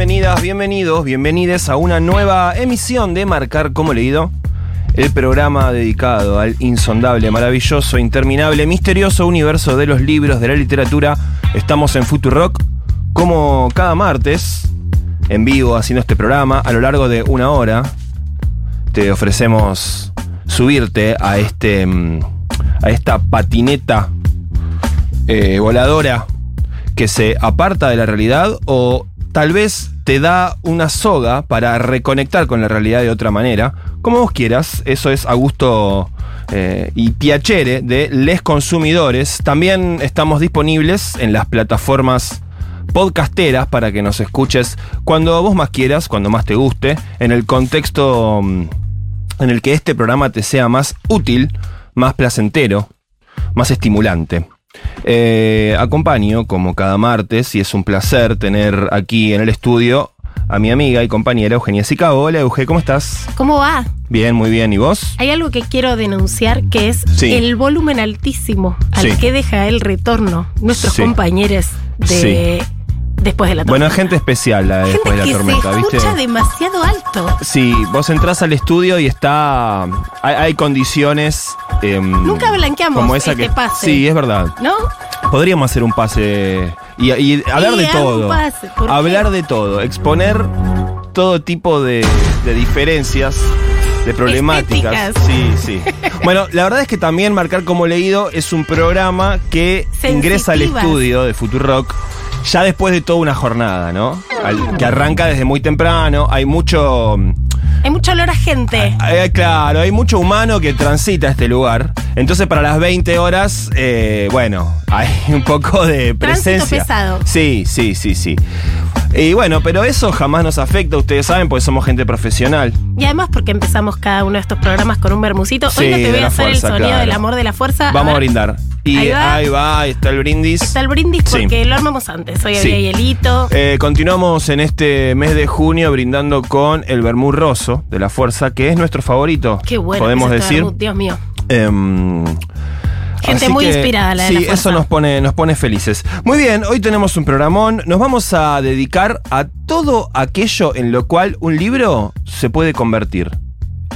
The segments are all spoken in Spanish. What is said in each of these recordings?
Bienvenidas, bienvenidos, bienvenides a una nueva emisión de Marcar como leído. El programa dedicado al insondable, maravilloso, interminable, misterioso universo de los libros, de la literatura. Estamos en Futurock como cada martes, en vivo, haciendo este programa a lo largo de una hora. Te ofrecemos subirte a este mm, a esta patineta eh, voladora que se aparta de la realidad o tal vez te da una soga para reconectar con la realidad de otra manera. Como vos quieras, eso es a gusto eh, y piacere de les consumidores. También estamos disponibles en las plataformas podcasteras para que nos escuches cuando vos más quieras, cuando más te guste, en el contexto mm, en el que este programa te sea más útil, más placentero, más estimulante. Eh, acompaño, como cada martes, y es un placer tener aquí en el estudio a mi amiga y compañera Eugenia Sicabo. Hola, Euge, ¿cómo estás? ¿Cómo va? Bien, muy bien. ¿Y vos? Hay algo que quiero denunciar que es Sí. el volumen altísimo al Sí. que deja el retorno nuestros Sí. compañeros de después de la Bueno, tormenta. gente especial la de Gente después de la que tormenta, se ¿viste? escucha demasiado alto. Sí, vos entras al estudio y está. Hay, hay condiciones. em, Nunca blanqueamos como esa este que, pase. Sí, es verdad. ¿No? Podríamos hacer un pase y, y hablar Sí, de todo. pase, hablar de todo, exponer todo tipo de, de diferencias, de problemáticas. Estéticas. Sí, sí. Bueno, la verdad es que también Marcar como leído es un programa que ingresa al estudio de Futurock ya después de toda una jornada, ¿no? Al- que arranca desde muy temprano, hay mucho... Hay mucho olor a gente. Eh, claro, hay mucho humano que transita este lugar. Entonces, para las 20 horas, eh, bueno, hay un poco de Tránsito presencia. pesado. Sí, sí, sí, sí. Y bueno, pero eso jamás nos afecta, ustedes saben, porque somos gente profesional. Y además porque empezamos cada uno de estos programas con un bermucito. Sí, Hoy no te de voy a la hacer fuerza, el sonido claro. del amor de la fuerza. Vamos a, ver, brindar. Y Ahí va. ahí va, ahí está el brindis. Está el brindis Sí. porque lo armamos antes. Hoy Sí. había hielito. Eh, continuamos en este mes de junio brindando con el vermú roso de la fuerza, que es nuestro favorito. Qué bueno. Podemos decir. Dios mío. Em, Gente así muy que, inspirada, la de Sí, la eso nos pone, nos pone felices. Muy bien, hoy tenemos un programón. Nos vamos a dedicar a todo aquello en lo cual un libro se puede convertir.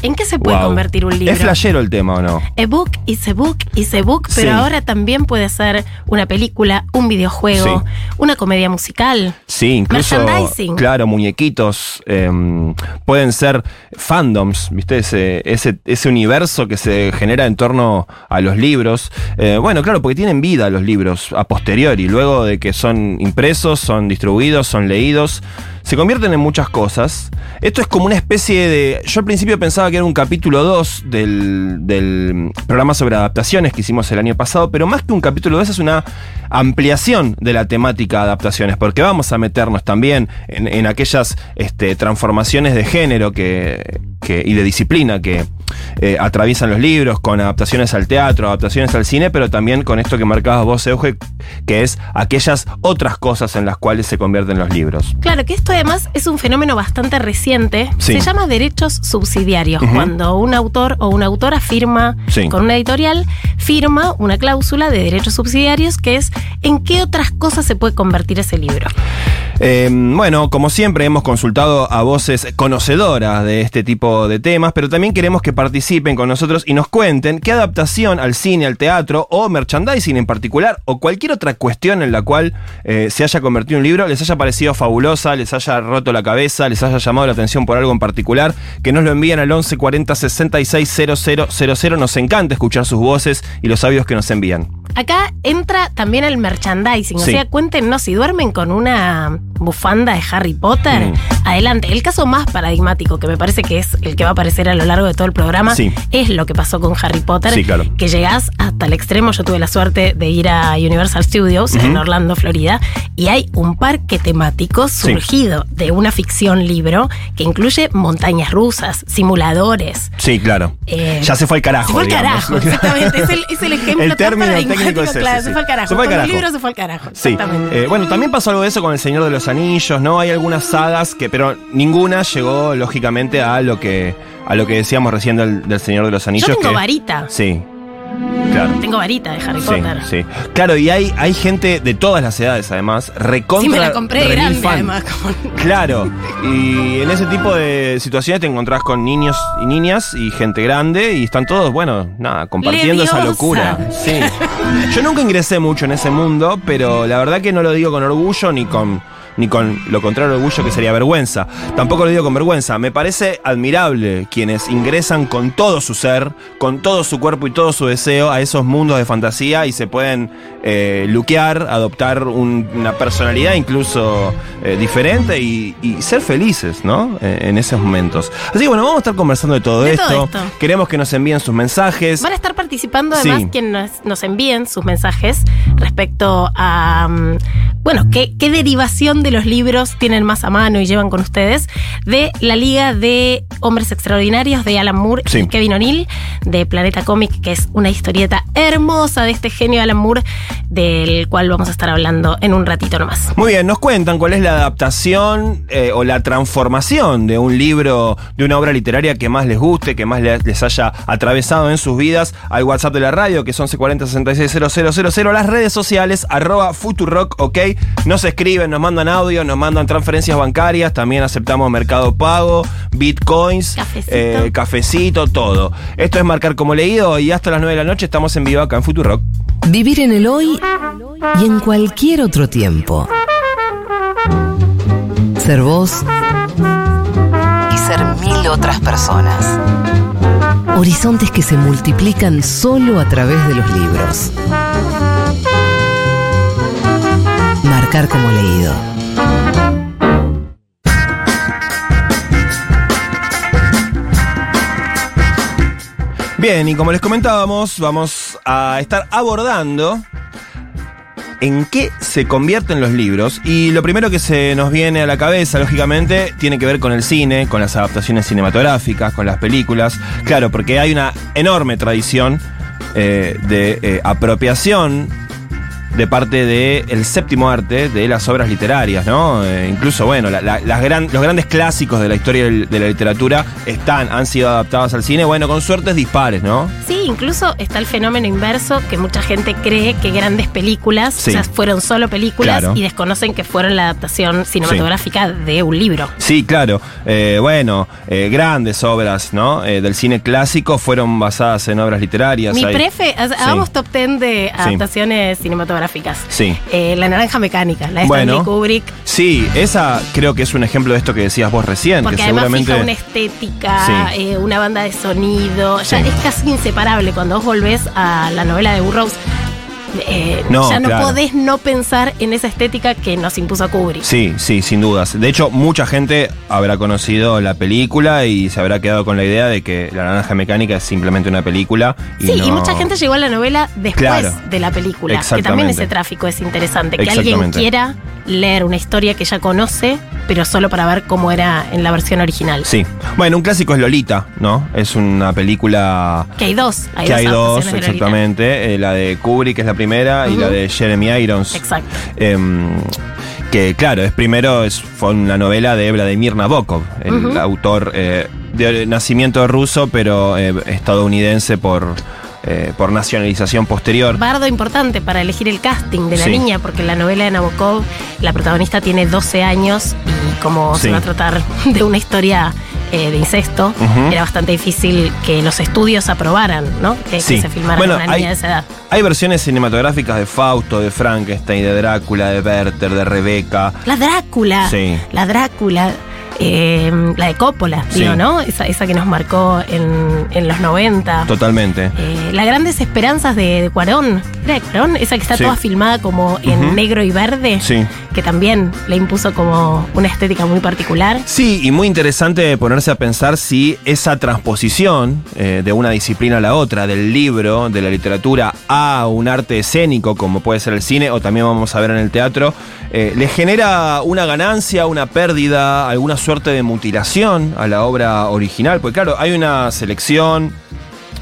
¿En qué se puede Wow. convertir un libro? ¿Es flashero el tema o no? Ebook is ebook is ebook, pero Sí. ahora también puede ser una película, un videojuego, Sí. una comedia musical. Sí, incluso. Merchandising. Claro, muñequitos. em, pueden ser fandoms, ¿viste? Ese, ese, ese universo que se genera en torno a los libros. Eh, bueno, claro, porque tienen vida los libros a posteriori. Luego de que son impresos, son distribuidos, son leídos. Se convierten en muchas cosas. Esto es como una especie de. Yo al principio pensaba que era un capítulo 2 del, del programa sobre adaptaciones que hicimos el año pasado, pero más que un capítulo 2 es una ampliación de la temática adaptaciones, porque vamos a meternos también en, aquellas este, transformaciones de género que- y de disciplina que eh, atraviesan los libros, con adaptaciones al teatro, adaptaciones al cine, pero también con esto que marcabas vos, Euge, que es aquellas otras cosas en las cuales se convierten los libros. Claro que esto además es un fenómeno bastante reciente. Sí. Se llama derechos subsidiarios. Cuando un autor o una autora firma Sí. con una editorial, firma una cláusula de derechos subsidiarios que es en qué otras cosas se puede convertir ese libro. Eh, bueno, como siempre hemos consultado a voces conocedoras de este tipo de temas, pero también queremos que participen con nosotros y nos cuenten qué adaptación al cine, al teatro o merchandising en particular o cualquier otra cuestión en la cual eh, se haya convertido un libro les haya parecido fabulosa, les haya roto la cabeza, les haya llamado la atención por algo en particular, que nos lo envíen al 11 40 66 000. Nos encanta escuchar sus voces y los sabios que nos envían. Acá entra también el merchandising. Sí. O sea, cuéntenos si duermen con una bufanda de Harry Potter. Mm. Adelante. El caso más paradigmático, que me parece que es el que va a aparecer a lo largo de todo el programa, Sí. es lo que pasó con Harry Potter. Sí, claro. Que llegás hasta el extremo. Yo tuve la suerte de ir a Universal Studios en. Orlando, Florida, y hay un parque temático surgido de una ficción libro que incluye montañas rusas, simuladores. Sí, claro. Eh, ya se fue al carajo. Se fue al digamos. carajo, exactamente. Es el, es el ejemplo El término técnico es ese, claro, sí. se fue al carajo. Se fue al Con carajo. el libro se fue al carajo. Sí. Eh, bueno, también pasó algo de eso con El Señor de los Anillos, ¿no? Hay algunas sagas que, pero ninguna llegó, lógicamente, a lo que, a lo que decíamos recién del, del Señor de los Anillos. Yo tengo que- varita. Sí. Claro. Tengo varita de Harry Sí, Potter. sí. Claro, y hay, hay gente de todas las edades, además, recontra. Sí, me la compré grande, fan. además. como- Claro, y en ese tipo de situaciones te encontrás con niños y niñas y gente grande y están todos, bueno, nada, compartiendo esa locura. Sí. Yo nunca ingresé mucho en ese mundo, pero la verdad que no lo digo con orgullo ni con ni con lo contrario orgullo que sería vergüenza. Tampoco lo digo con vergüenza. Me parece admirable quienes ingresan con todo su ser, con todo su cuerpo y todo su deseo a esos mundos de fantasía y se pueden eh, luquear, adoptar un- una personalidad incluso eh, diferente y, y ser felices, ¿no? Eh, en esos momentos. Así que bueno, vamos a estar conversando de todo, De esto. todo esto. Queremos que nos envíen sus mensajes. Van a estar participando además Sí. quienes nos, nos envíen sus mensajes respecto a, mm, bueno, qué, qué derivación de los libros tienen más a mano y llevan con ustedes de la Liga de Hombres Extraordinarios de Alan Moore Sí. y Kevin O'Neill de Planeta Comic, que es una historieta hermosa de este genio Alan Moore, del cual vamos a estar hablando en un ratito nomás. Muy bien, nos cuentan cuál es la adaptación eh, o la transformación de un libro, de una obra literaria que más les guste, que más le- les haya atravesado en sus vidas, al WhatsApp de la radio, que es 1140 660000, las redes sociales, arroba Futurock, ok. Nos escriben, nos mandan audio, nos mandan transferencias bancarias, también aceptamos Mercado Pago, Bitcoins, Cafecito. eh, cafecito, todo. Esto es Marcar como leído y hasta las 9 de la noche estamos en vivo acá en Futurock. Vivir en el hoy y en cualquier otro tiempo. Ser vos y ser mil otras personas. Horizontes que se multiplican solo a través de los libros. Marcar como leído. Bien, y como les comentábamos, vamos a estar abordando en qué se convierten los libros. Y lo primero que se nos viene a la cabeza, lógicamente, tiene que ver con el cine, con las adaptaciones cinematográficas, con las películas. Claro, porque hay una enorme tradición eh, de eh, apropiación de parte del séptimo arte de las obras literarias, ¿no? Eh, incluso, bueno, la- la- las gran- los grandes clásicos de la historia de la literatura están, han sido adaptados al cine, bueno, con suertes dispares, ¿no? Sí, incluso está el fenómeno inverso que mucha gente cree que grandes películas Sí. o sea, fueron solo películas Claro. y desconocen que fueron la adaptación cinematográfica de un libro. Sí, claro. Eh, bueno, eh, grandes obras, ¿no? Del cine clásico fueron basadas en obras literarias. Mi Hay- prefe, ha- hagamos top 10 de adaptaciones cinematográficas. Sí. Eh, la naranja mecánica, la de Bueno. Stanley Kubrick. Sí, esa creo que es un ejemplo de esto que decías vos recién, Porque que además seguramente. fija una estética, Sí. eh, una banda de sonido. Ya Sí. es casi inseparable cuando vos volvés a la novela de Burroughs. Eh, No, ya no claro. podés no pensar en esa estética que nos impuso Kubrick. Sí, sí, sin dudas. De hecho, mucha gente habrá conocido la película y se habrá quedado con la idea de que La Naranja Mecánica es simplemente una película. Y Sí, y mucha gente llegó a la novela después Claro. de la película. Que también ese tráfico es interesante. Que alguien quiera leer una historia que ya conoce, pero solo para ver cómo era en la versión original. Sí. Bueno, un clásico es Lolita, ¿no? Es una película Que hay dos. Hay que dos hay dos, de exactamente. Eh, la de Kubrick es la primera y Ujú. la de Jeremy Irons. Exacto. Em, que claro, es primero es, fue una novela de Vladimir Nabokov, el Ujú. autor eh, de nacimiento ruso, pero eh, estadounidense por, eh, por nacionalización posterior. Bardo importante para elegir el casting de la Sí. niña, porque la novela de Nabokov la protagonista tiene 12 años y como Sí. se va a tratar de una historia eh, de incesto, era bastante difícil que los estudios aprobaran, ¿no? Que, se filmara Bueno, una hay- niña de esa edad. Hay versiones cinematográficas de Fausto, de Frankenstein, de Drácula, de Werther, de Rebeca. La Drácula. Sí. La Drácula. Eh, la de Coppola, Sí. digo, ¿no? Esa, esa que nos marcó en, en los 90. Totalmente. Eh, las grandes esperanzas de, de Cuarón. ¿Era de Cuarón? Esa que está Sí. toda filmada como en negro y verde. Sí. Que también le impuso como una estética muy particular. Sí, y muy interesante ponerse a pensar si esa transposición eh, de una disciplina a la otra, del libro, de la literatura, a un arte escénico, como puede ser el cine, o también vamos a ver en el teatro, eh, le genera una ganancia, una pérdida, alguna suerte de mutilación a la obra original. Porque claro, hay una selección,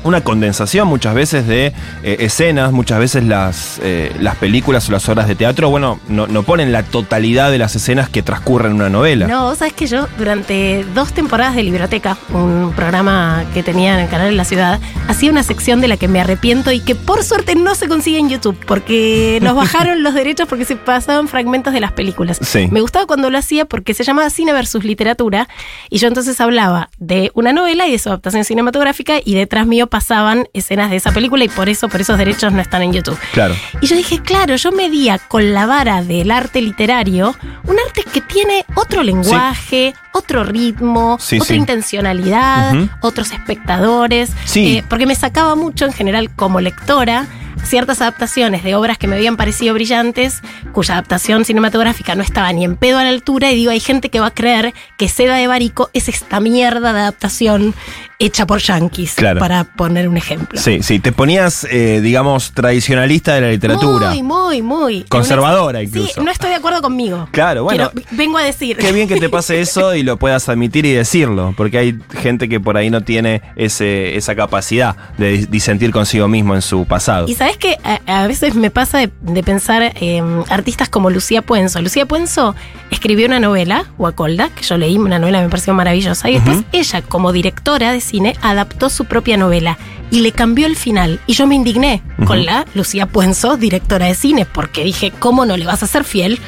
una condensación muchas veces de eh, escenas, muchas veces las, eh, las películas o las obras de teatro, bueno, no, no ponen la totalidad de las escenas que transcurren en una novela. No, vos sabés que yo durante dos temporadas de Libroteca, un programa que tenía en el canal de la ciudad, hacía una sección de la que me arrepiento y que por suerte no se consigue en YouTube porque nos bajaron los derechos porque se pasaban fragmentos de las películas. Sí. Me gustaba cuando lo hacía porque se llamaba Cine versus Literatura y yo entonces hablaba de una novela y de su adaptación cinematográfica y detrás mío pasaban escenas de esa película y por eso, por esos derechos no están en YouTube. Claro. Y yo dije, claro, yo medía con la vara del arte literario, un arte que tiene otro lenguaje, otro ritmo, Sí, otra sí. intencionalidad, otros espectadores. Sí. Eh, porque me sacaba mucho en general como lectora ciertas adaptaciones de obras que me habían parecido brillantes, cuya adaptación cinematográfica no estaba ni en pedo a la altura, y digo, hay gente que va a creer que Seda de Barico es esta mierda de adaptación hecha por yankees, Claro. para poner un ejemplo. Sí, sí, te ponías, eh, digamos, tradicionalista de la literatura. Muy, muy, muy. Conservadora Sí, incluso. no estoy de acuerdo conmigo. Claro, bueno. Quiero- vengo a decir. Qué bien que te pase eso y lo puedas admitir y decirlo, porque hay gente que por ahí no tiene ese, esa capacidad de dis- disentir consigo mismo en su pasado. Y sabes que a, a veces me pasa de, de pensar en artistas como Lucía Puenzo. Lucía Puenzo escribió una novela, Guacolda, que yo leí, una novela me pareció maravillosa. Y después ella, como directora de cine, adaptó su propia novela y le cambió el final. Y yo me indigné con la Lucía Puenzo, directora de cine, porque dije, ¿cómo no le vas a ser fiel?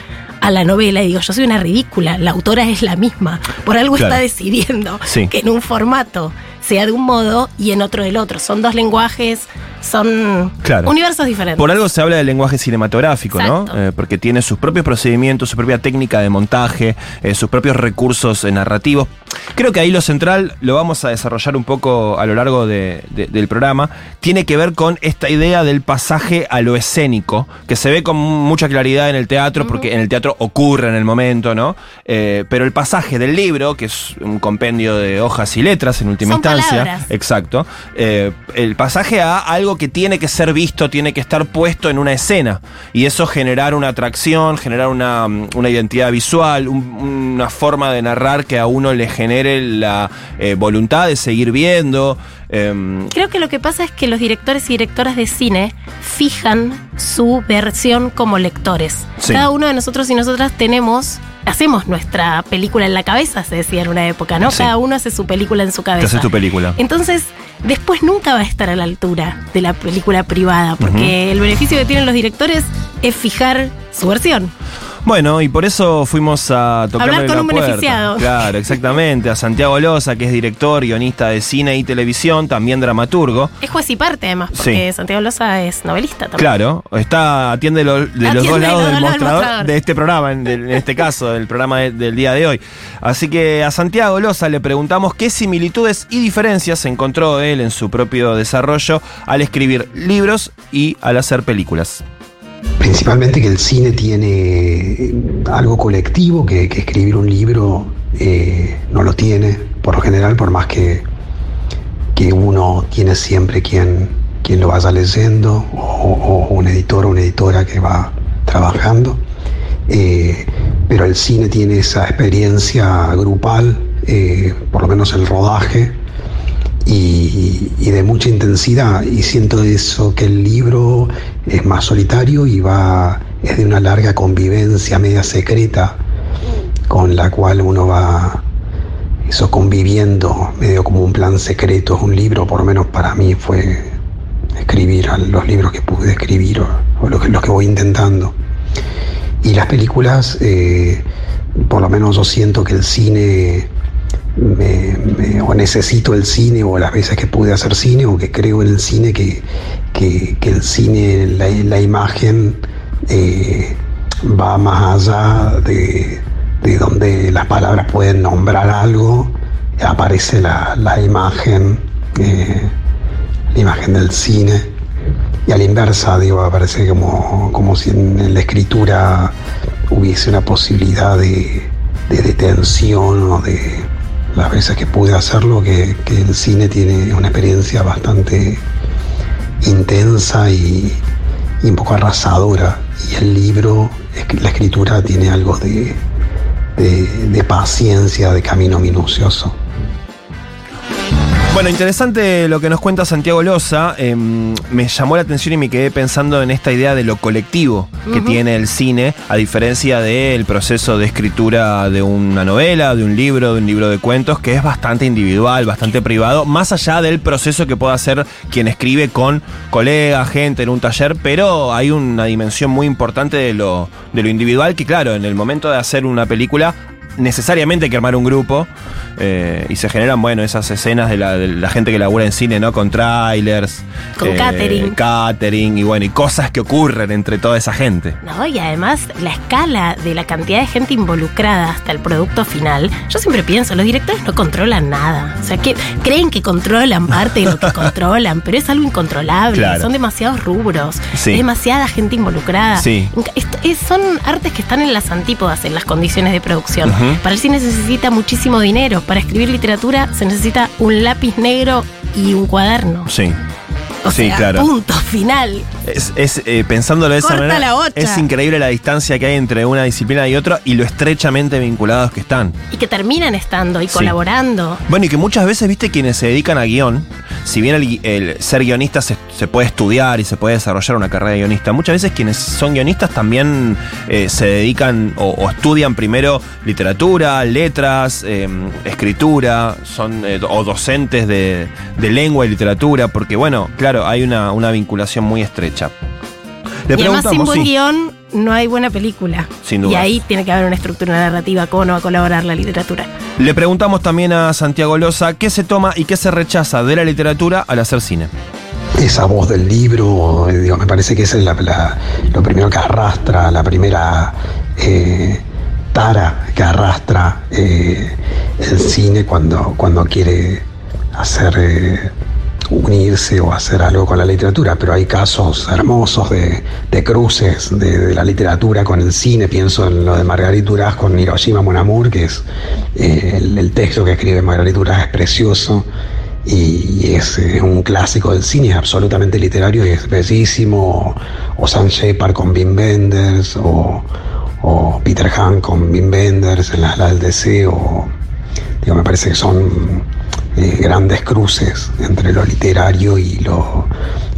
a la novela y digo, yo soy una ridícula, la autora es la misma, por algo Claro. está decidiendo Sí. que en un formato sea de un modo y en otro del otro. Son dos lenguajes, son Claro. universos diferentes. Por algo se habla del lenguaje cinematográfico, Exacto. ¿no? Eh, porque tiene sus propios procedimientos, su propia técnica de montaje, eh, sus propios recursos eh, narrativos. Creo que ahí lo central, lo vamos a desarrollar un poco a lo largo de- de- del programa, tiene que ver con esta idea del pasaje a lo escénico, que se ve con mucha claridad en el teatro, porque en el teatro ocurre en el momento, ¿no? Eh, pero el pasaje del libro, que es un compendio de hojas y letras en última Son instancia, palabras. Exacto. El pasaje a algo que tiene que ser visto, tiene que estar puesto en una escena. Y eso generar una atracción, generar una, mm, una identidad visual, un- una forma de narrar que a uno le genere la eh, voluntad de seguir viendo. Em, Creo que lo que pasa es que los directores y directoras de cine fijan su versión como lectores. Sí. Cada uno de nosotros y nosotras tenemos, hacemos nuestra película en la cabeza, se decía en una época, ¿no? Sí. Cada uno hace su película en su te cabeza. haces tu película. Entonces, después nunca va a estar a la altura de la película privada, porque el beneficio que tienen los directores es fijar su versión. Bueno, y por eso fuimos a tocar Hablar con la un puerta. beneficiado. Claro, exactamente. A Santiago Loza, que es director, guionista de cine y televisión, también dramaturgo. Es juez y parte, además, porque Sí. Santiago Loza es novelista también. Claro, está, atiende lo- de los dos lados los del mostrador, de este programa, en, este caso, del programa de- del día de hoy. Así que a Santiago Loza le preguntamos qué similitudes y diferencias encontró él en su propio desarrollo al escribir libros y al hacer películas. Principalmente que el cine tiene algo colectivo que, que escribir un libro eh, no lo tiene, por lo general, por más que, que uno tiene siempre quien, quien lo vaya leyendo, o, o un editor o una editora que va trabajando. Eh, pero el cine tiene esa experiencia grupal, eh, por lo menos el rodaje, y, de mucha intensidad. Y siento eso, que el libro es más solitario y va, es de una larga convivencia media secreta con la cual uno va eso conviviendo medio como un plan secreto. Un libro, por lo menos para mí, fue escribir los libros que pude escribir o, o los, que, los que voy intentando. Y las películas, eh, por lo menos yo siento que el cine, o necesito el cine, o las veces que pude hacer cine, o que creo en el cine, que, que- que el cine, la, la imagen eh, va más allá de, de donde las palabras pueden nombrar algo, aparece la, la imagen, eh, la imagen del cine. Y a la inversa, digo, aparece como, como si en, la escritura hubiese una posibilidad de, de detención o de las veces que pude hacerlo, que, que el cine tiene una experiencia bastante intensa y, y un poco arrasadora. Y el libro, la escritura tiene algo de, de, de paciencia, de camino minucioso. Bueno, interesante lo que nos cuenta Santiago Loza. Eh, me llamó la atención y me quedé pensando en esta idea de lo colectivo que tiene el cine, a diferencia del proceso de escritura de una novela, de un libro, de un libro de cuentos, que es bastante individual, bastante privado, más allá del proceso que pueda hacer quien escribe con colegas, gente en un taller, pero hay una dimensión muy importante de lo, de lo individual que, claro, en el momento de hacer una película necesariamente hay que armar un grupo eh, y se generan, bueno, esas escenas de la, de la gente que labura en cine, ¿no? Con trailers, Con catering. catering y bueno, y cosas que ocurren entre toda esa gente. No, y además la escala de la cantidad de gente involucrada hasta el producto final, yo siempre pienso, los directores no controlan nada. O sea, que creen que controlan parte de lo que controlan, pero es algo incontrolable. Claro. Son demasiados rubros, Sí. es demasiada gente involucrada. Sí. Es- son artes que están en las antípodas en las condiciones de producción. Para el cine se necesita muchísimo dinero, para escribir literatura se necesita un lápiz negro y un cuaderno. Sí. O Sí, sea, claro. punto final. Es, es, eh, pensándolo de esa manera, la es increíble la distancia que hay entre una disciplina y otra y lo estrechamente vinculados que están. Y que terminan estando y Sí. colaborando. Bueno, y que muchas veces, viste, quienes se dedican a guion, si bien el, el ser guionista se, se puede estudiar y se puede desarrollar una carrera de guionista, muchas veces quienes son guionistas también eh, se dedican o, o estudian primero literatura, letras, eh, escritura, son eh, o docentes de, de lengua y literatura, porque bueno, claro, hay una, una vinculación muy estrecha. Le y además sin buen sí. guion no hay buena película. Sin Y dudas. ahí tiene que haber una estructura narrativa, cómo no va a colaborar la literatura. Le preguntamos también a Santiago Loza qué se toma y qué se rechaza de la literatura al hacer cine. esa voz del libro, eh, digo, me parece que esa es la- la- lo primero que arrastra, la primera eh, tara que arrastra eh, el cine cuando, cuando quiere hacer eh, unirse o hacer algo con la literatura, pero hay casos hermosos de, de cruces de, de la literatura con el cine, pienso en lo de Marguerite Duras con Hiroshima Mon Amour, que es eh, el, el texto que escribe Marguerite Duras es precioso y, es, un clásico del cine, es absolutamente literario y es bellísimo, o, o Sam Shepard con Wim Wenders, o, o Peter Han con Wim Wenders en Las Las del Deseo, digo, me parece que son eh, grandes cruces entre lo literario y, lo,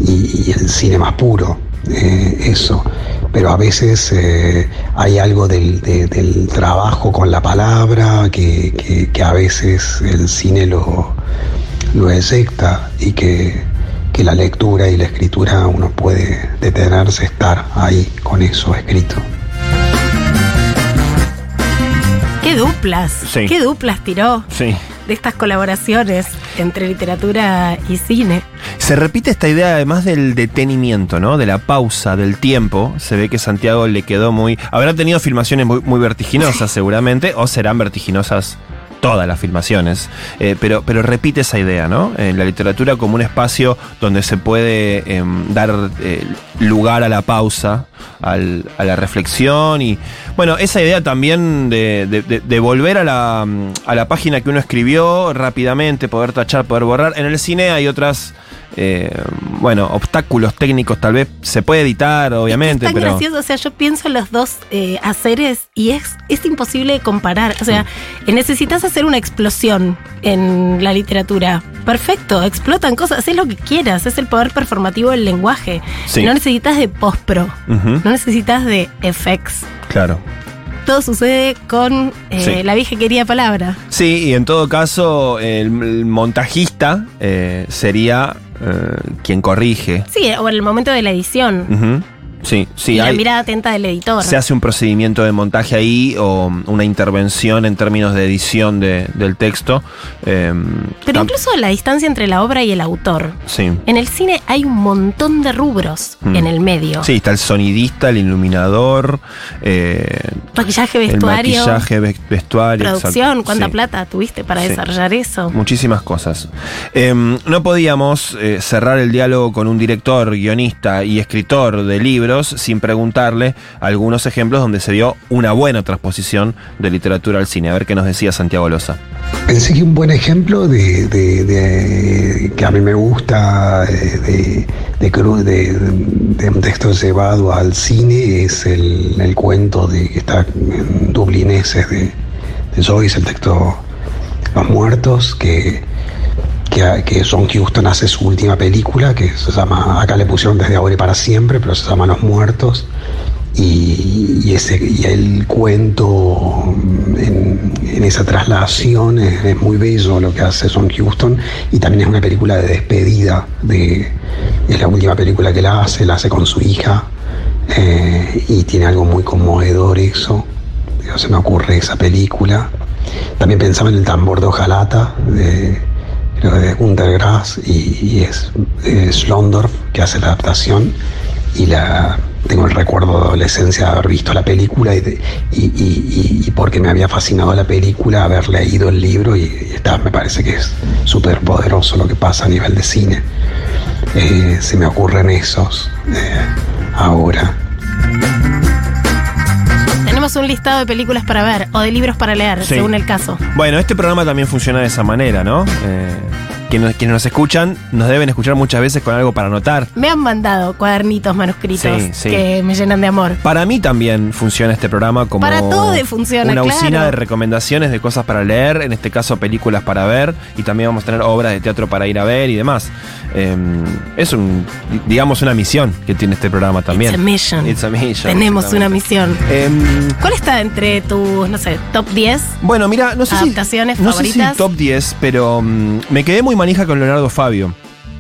y, y el cine más puro, eh, eso. Pero a veces eh, hay algo del, de- del trabajo con la palabra que, que- que a veces el cine lo, lo eyecta y que, que la lectura y la escritura uno puede detenerse, estar ahí con eso escrito. ¿Qué duplas? Sí. ¿Qué duplas tiró Sí. De estas colaboraciones entre literatura y cine? Se repite esta idea además del detenimiento, ¿no? De la pausa, del tiempo. Se ve que Santiago le quedó muy... Habrá tenido filmaciones muy, muy vertiginosas seguramente, o serán vertiginosas todas las filmaciones, Eh, pero, pero repite esa idea, ¿no? En la literatura como un espacio donde se puede em, dar eh, lugar a la pausa, al- a la reflexión y, bueno, esa idea también de, de- de- volver a la, a la página que uno escribió rápidamente, poder tachar, poder borrar. En el cine hay otras... eh, bueno, obstáculos técnicos tal vez se puede editar, obviamente, es tan pero gracioso, o sea, yo pienso en los dos eh, haceres y es, es imposible de comparar. O sea, eh, necesitas hacer una explosión en la literatura. Perfecto, explotan cosas, haces lo que quieras, es el poder performativo del lenguaje. Sí. No necesitas de postpro, Ujú, no necesitas de effects. claro. Todo sucede con eh, Sí. la vieja querida palabra. Sí, y en todo caso, el, montajista eh, sería eh, quien corrige. Sí, o en el momento de la edición. Ujú. Sí, sí, y la hay- mirada atenta del editor. se hace un procedimiento de montaje ahí o una intervención en términos de edición de- del texto. eh, Pero incluso la distancia entre la obra y el autor. Sí. En el cine hay un montón de rubros Mm. en el medio. Sí, está el sonidista, el iluminador, eh, Maquillaje, el vestuario, maquillaje, ve- vestuario. producción. exacto. ¿Cuánta Sí. plata tuviste para Sí. desarrollar eso? Muchísimas cosas. Eh, no podíamos eh, cerrar el diálogo con un director, guionista y escritor de libros sin preguntarle algunos ejemplos donde se dio una buena transposición de literatura al cine. A ver qué nos decía Santiago Loza. Pensé que un buen ejemplo de, que a mí me gusta eh, de, de, de- un texto llevado al cine es el, el cuento de que está en dublineses de, de Joyce, el texto Los Muertos, que, que, que John Huston hace su última película, que se llama, acá le pusieron desde ahora y para siempre, pero se llama Los Muertos. Y, ese, y el cuento en, esa traslación es, muy bello lo que hace John Huston y también es una película de despedida de, es la última película que la hace, la hace con su hija eh, y tiene algo muy conmovedor eso se me ocurre esa película también pensaba en el tambor de hojalata de, creo de Gunter Grass y, es, es Schlondorf que hace la adaptación y la tengo el recuerdo de adolescencia de haber visto la película y, y, y- y- porque me había fascinado la película, haber leído el libro y, y está, me parece que es súper poderoso lo que pasa a nivel de cine. Eh, se me ocurren esos eh, ahora. Un listado de películas para ver o de libros para leer, Sí. según el caso. Bueno, este programa también funciona de esa manera, ¿no? Eh, quienes, quienes nos escuchan nos deben escuchar muchas veces con algo para anotar. Me han mandado cuadernitos manuscritos Sí, sí. que me llenan de amor. Para mí también funciona este programa como Para todos funciona, una usina claro. de recomendaciones de cosas para leer, en este caso películas para ver, y también vamos a tener obras de teatro para ir a ver y demás. Eh, es un, digamos, una misión que tiene este programa también. It's a mission. It's a mission, Tenemos una misión. Em, ¿Cuál está entre tus, no sé, top 10? bueno, mira, no sé Adaptaciones si, no sé si top 10, pero mm, me quedé muy manija con Leonardo Fabio.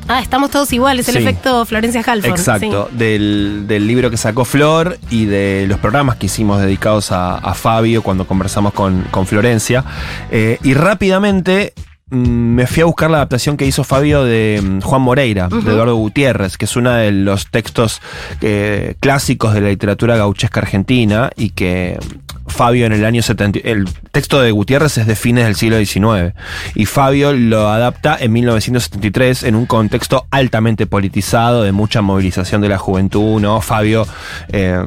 Ah, estamos todos iguales, el Sí. efecto Florencia Halfon. Exacto, del, del libro que sacó Flor y de los programas que hicimos dedicados a, a Fabio cuando conversamos con, con Florencia. Eh, y rápidamente me fui a buscar la adaptación que hizo Fabio de mm, Juan Moreira, de Eduardo Gutiérrez, que es uno de los textos eh, clásicos de la literatura gauchesca argentina y que Fabio en el año 70. El texto de Gutiérrez es de fines del siglo XIX. Y Fabio lo adapta en 1973 en un contexto altamente politizado, de mucha movilización de la juventud, ¿no? Fabio eh,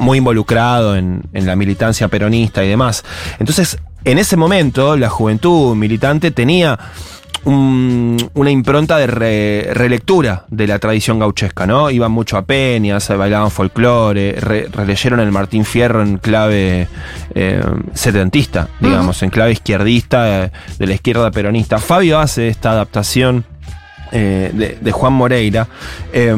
muy involucrado en, en la militancia peronista y demás. Entonces, en ese momento, la juventud militante tenía un- una impronta de re- relectura de la tradición gauchesca, ¿no? Iban mucho a peñas, se bailaban folclore, re- releyeron el Martín Fierro en clave eh, setentista, digamos, en clave izquierdista, eh, de la izquierda peronista. Fabio hace esta adaptación eh, de, de Juan Moreira. eh,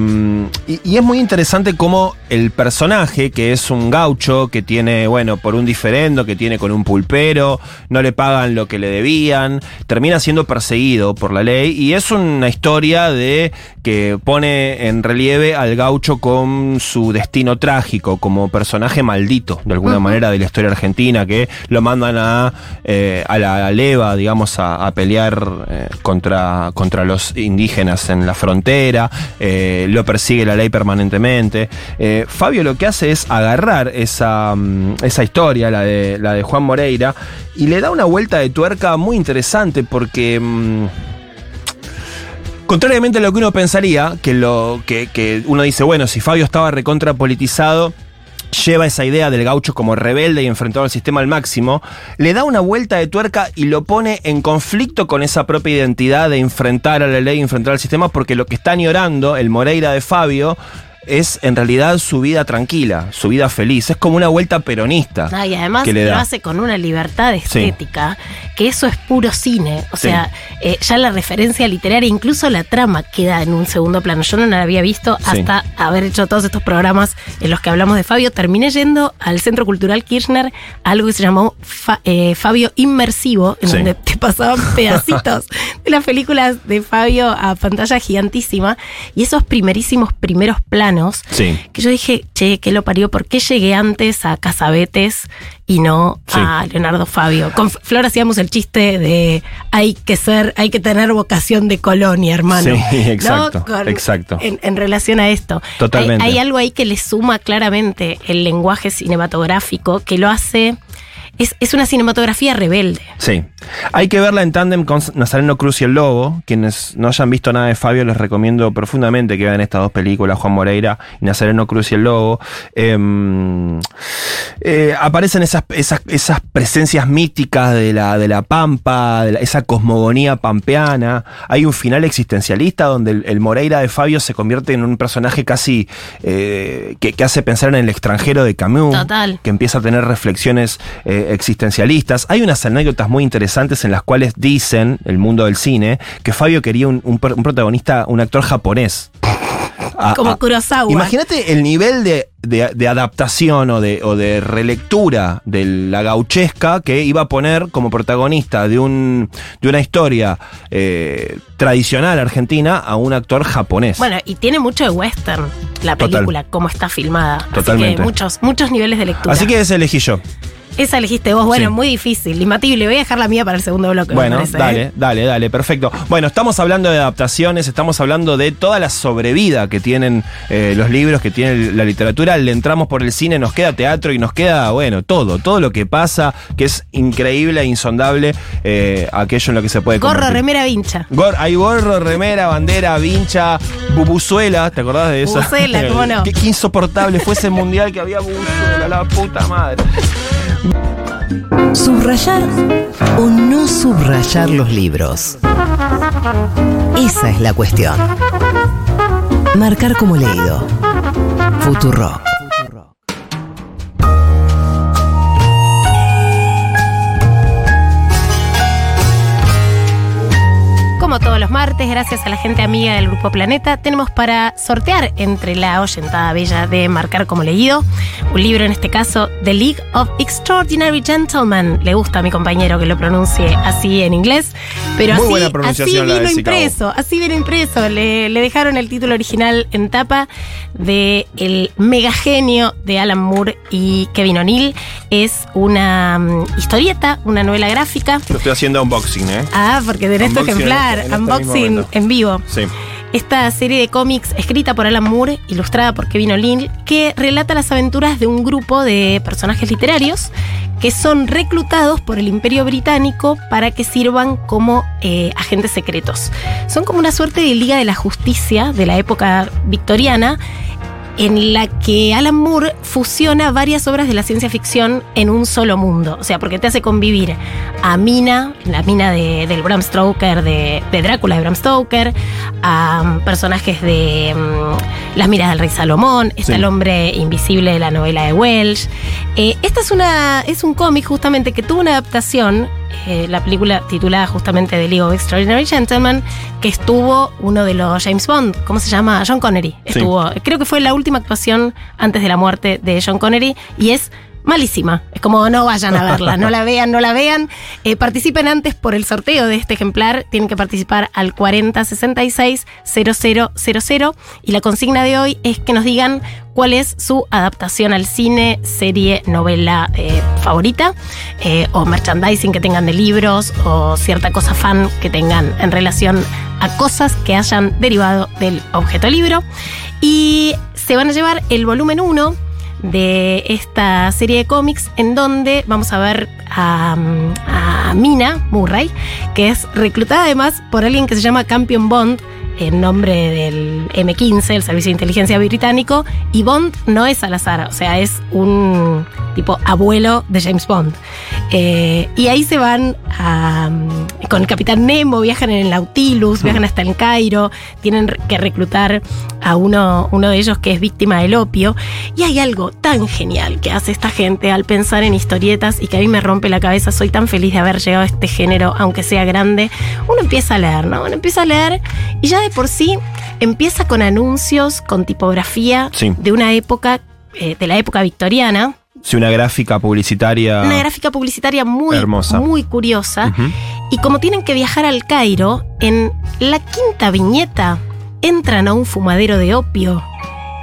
y, y es muy interesante cómo el personaje, que es un gaucho, que tiene, bueno, por un diferendo, que tiene con un pulpero, no le pagan lo que le debían, termina siendo perseguido por la ley. Y es una historia de que pone en relieve al gaucho con su destino trágico, como personaje maldito, de alguna manera, de la historia argentina, que lo mandan a, eh, a la leva, digamos, a, a pelear eh, contra, contra los indígenas en la frontera, eh, lo persigue la ley permanentemente. Eh, Fabio lo que hace es agarrar esa, mm, esa historia, la de, la de Juan Moreira, y le da una vuelta de tuerca muy interesante porque... mm, Contrariamente a lo que uno pensaría, que, lo, que, que uno dice, bueno, si Fabio estaba recontra politizado, lleva esa idea del gaucho como rebelde y enfrentado al sistema al máximo, le da una vuelta de tuerca y lo pone en conflicto con esa propia identidad de enfrentar a la ley, enfrentar al sistema, porque lo que está añorando el Moreira de Fabio es en realidad su vida tranquila, su vida feliz. Es como una vuelta peronista. Ah, y además que le lo da. hace con una libertad estética, que eso es puro cine. O Sí. sea, eh, ya la referencia literaria, incluso la trama queda en un segundo plano. Yo no la había visto Sí. hasta haber hecho todos estos programas en los que hablamos de Fabio. Terminé yendo al Centro Cultural Kirchner a algo que se llamó Fa- eh, Fabio Inmersivo, en Sí. donde te pasaban pedacitos de las películas de Fabio a pantalla gigantísima. Y esos primerísimos primeros planos veteranos. Sí. Que yo dije, che, ¿qué lo parió? ¿Por qué llegué antes a Casabetes y no Sí. a Leonardo Fabio? Con Flor hacíamos el chiste de hay que ser, hay que tener vocación de colonia, hermano. Sí, ¿No? exacto, Con- exacto. En, en relación a esto. Totalmente. Hay, hay algo ahí que le suma claramente el lenguaje cinematográfico que lo hace. Es, es una cinematografía rebelde. Sí. Hay que verla en tándem con Nazareno Cruz y el Lobo. Quienes no hayan visto nada de Fabio, les recomiendo profundamente que vean estas dos películas, Juan Moreira y Nazareno Cruz y el Lobo. Em, eh, aparecen esas, esas, esas presencias míticas de la, de la Pampa, de la- esa cosmogonía pampeana. Hay un final existencialista donde el, el Moreira de Fabio se convierte en un personaje casi eh, que, que hace pensar en el extranjero de Camus. Total. Que empieza a tener reflexiones eh, existencialistas. Hay unas anécdotas muy interesantes en las cuales dicen, el mundo del cine, que Fabio quería un, un protagonista, un actor japonés. A- Como a- Kurosawa. Imagínate el nivel de, de- de adaptación o de, o de relectura de la gauchesca que iba a poner como protagonista de, un, de una historia eh, tradicional argentina a un actor japonés. Bueno, y tiene mucho de western la Total. película, como está filmada. Así Totalmente. que muchos, muchos niveles de lectura. Así que ese elegí yo. Esa elegiste vos, bueno, Sí. muy difícil, imbatible. Voy a dejar la mía para el segundo bloque. Bueno, parece, dale, ¿eh? dale, dale, perfecto. Bueno, estamos hablando de adaptaciones, estamos hablando de toda la sobrevida que tienen eh, los libros, que tiene la literatura. Le entramos por el cine, nos queda teatro y nos queda, bueno, todo, todo lo que pasa, que es increíble e insondable eh, aquello en lo que se puede Gorro, convertir. remera, vincha. Gor- hay gorro, remera, bandera, vincha, bubuzuela, ¿te acordás de eso? Bubuzuela, ¿cómo no? Qué, qué insoportable fue ese mundial que había bubuzuela, la puta madre. Subrayar o no subrayar los libros. Esa es la cuestión. Marcar como leído. Futuro. Todos los martes, gracias a la gente amiga del Grupo Planeta, tenemos para sortear entre la oyentada bella de Marcar como leído un libro, en este caso, The League of Extraordinary Gentlemen. Le gusta a mi compañero que lo pronuncie así en inglés, pero Muy así, buena así pronunciación de vino impreso, así vino impreso. Le, le dejaron el título original en tapa de el mega genio de Alan Moore y Kevin O'Neill. Es una mm, historieta, una novela gráfica. Yo estoy haciendo unboxing, ¿eh? Ah, porque tu Unboxing ejemplar, en unboxing en vivo. Sí. Esta serie de cómics escrita por Alan Moore, ilustrada por Kevin O'Neill, que relata las aventuras de un grupo de personajes literarios que son reclutados por el Imperio Británico para que sirvan como eh, agentes secretos. Son como una suerte de Liga de la Justicia de la época victoriana en la que Alan Moore fusiona varias obras de la ciencia ficción en un solo mundo. O sea, porque te hace convivir a Mina, la Mina de, del Bram Stoker, de, de Drácula de Bram Stoker, a um, personajes de mm, Las miras del rey Salomón, está Sí. el hombre invisible de la novela de Welsh. Eh, esta es, una, es un cómic justamente que tuvo una adaptación, eh, la película titulada justamente The League of Extraordinary Gentlemen, que estuvo uno de los James Bond, ¿cómo se llama? John Connery. Sí. Estuvo, creo que fue la última actuación antes de la muerte de John Connery y es malísima. Es como no vayan a verla, no la vean, no la vean. Eh, participen antes por el sorteo de este ejemplar. Tienen que participar al 4066 0000 y la consigna de hoy es que nos digan cuál es su adaptación al cine, serie, novela eh, favorita eh, o merchandising que tengan de libros o cierta cosa fan que tengan en relación a cosas que hayan derivado del objeto libro. Y se van a llevar el volumen 1 de esta serie de cómics en donde vamos a ver a, mm, a Mina Murray, que es reclutada además por alguien que se llama Campion Bond, en nombre del M15, el Servicio de Inteligencia Británico, y Bond no es al azar, o sea, es un tipo abuelo de James Bond. Eh, y ahí se van mm, con el Capitán Nemo, viajan en el Nautilus, viajan hasta el Cairo, tienen que reclutar a uno, uno de ellos que es víctima del opio. Y hay algo tan genial que hace esta gente al pensar en historietas y que a mí me rompe la cabeza. Soy tan feliz de haber llegado a este género, aunque sea grande. Uno empieza a leer, ¿no? Uno empieza a leer y ya de por sí empieza con anuncios, con tipografía Sí. de una época, eh, de la época victoriana. Sí, una gráfica publicitaria. Una gráfica publicitaria muy, Hermosa. muy curiosa. Y como tienen que viajar al Cairo, en la quinta viñeta entran a un fumadero de opio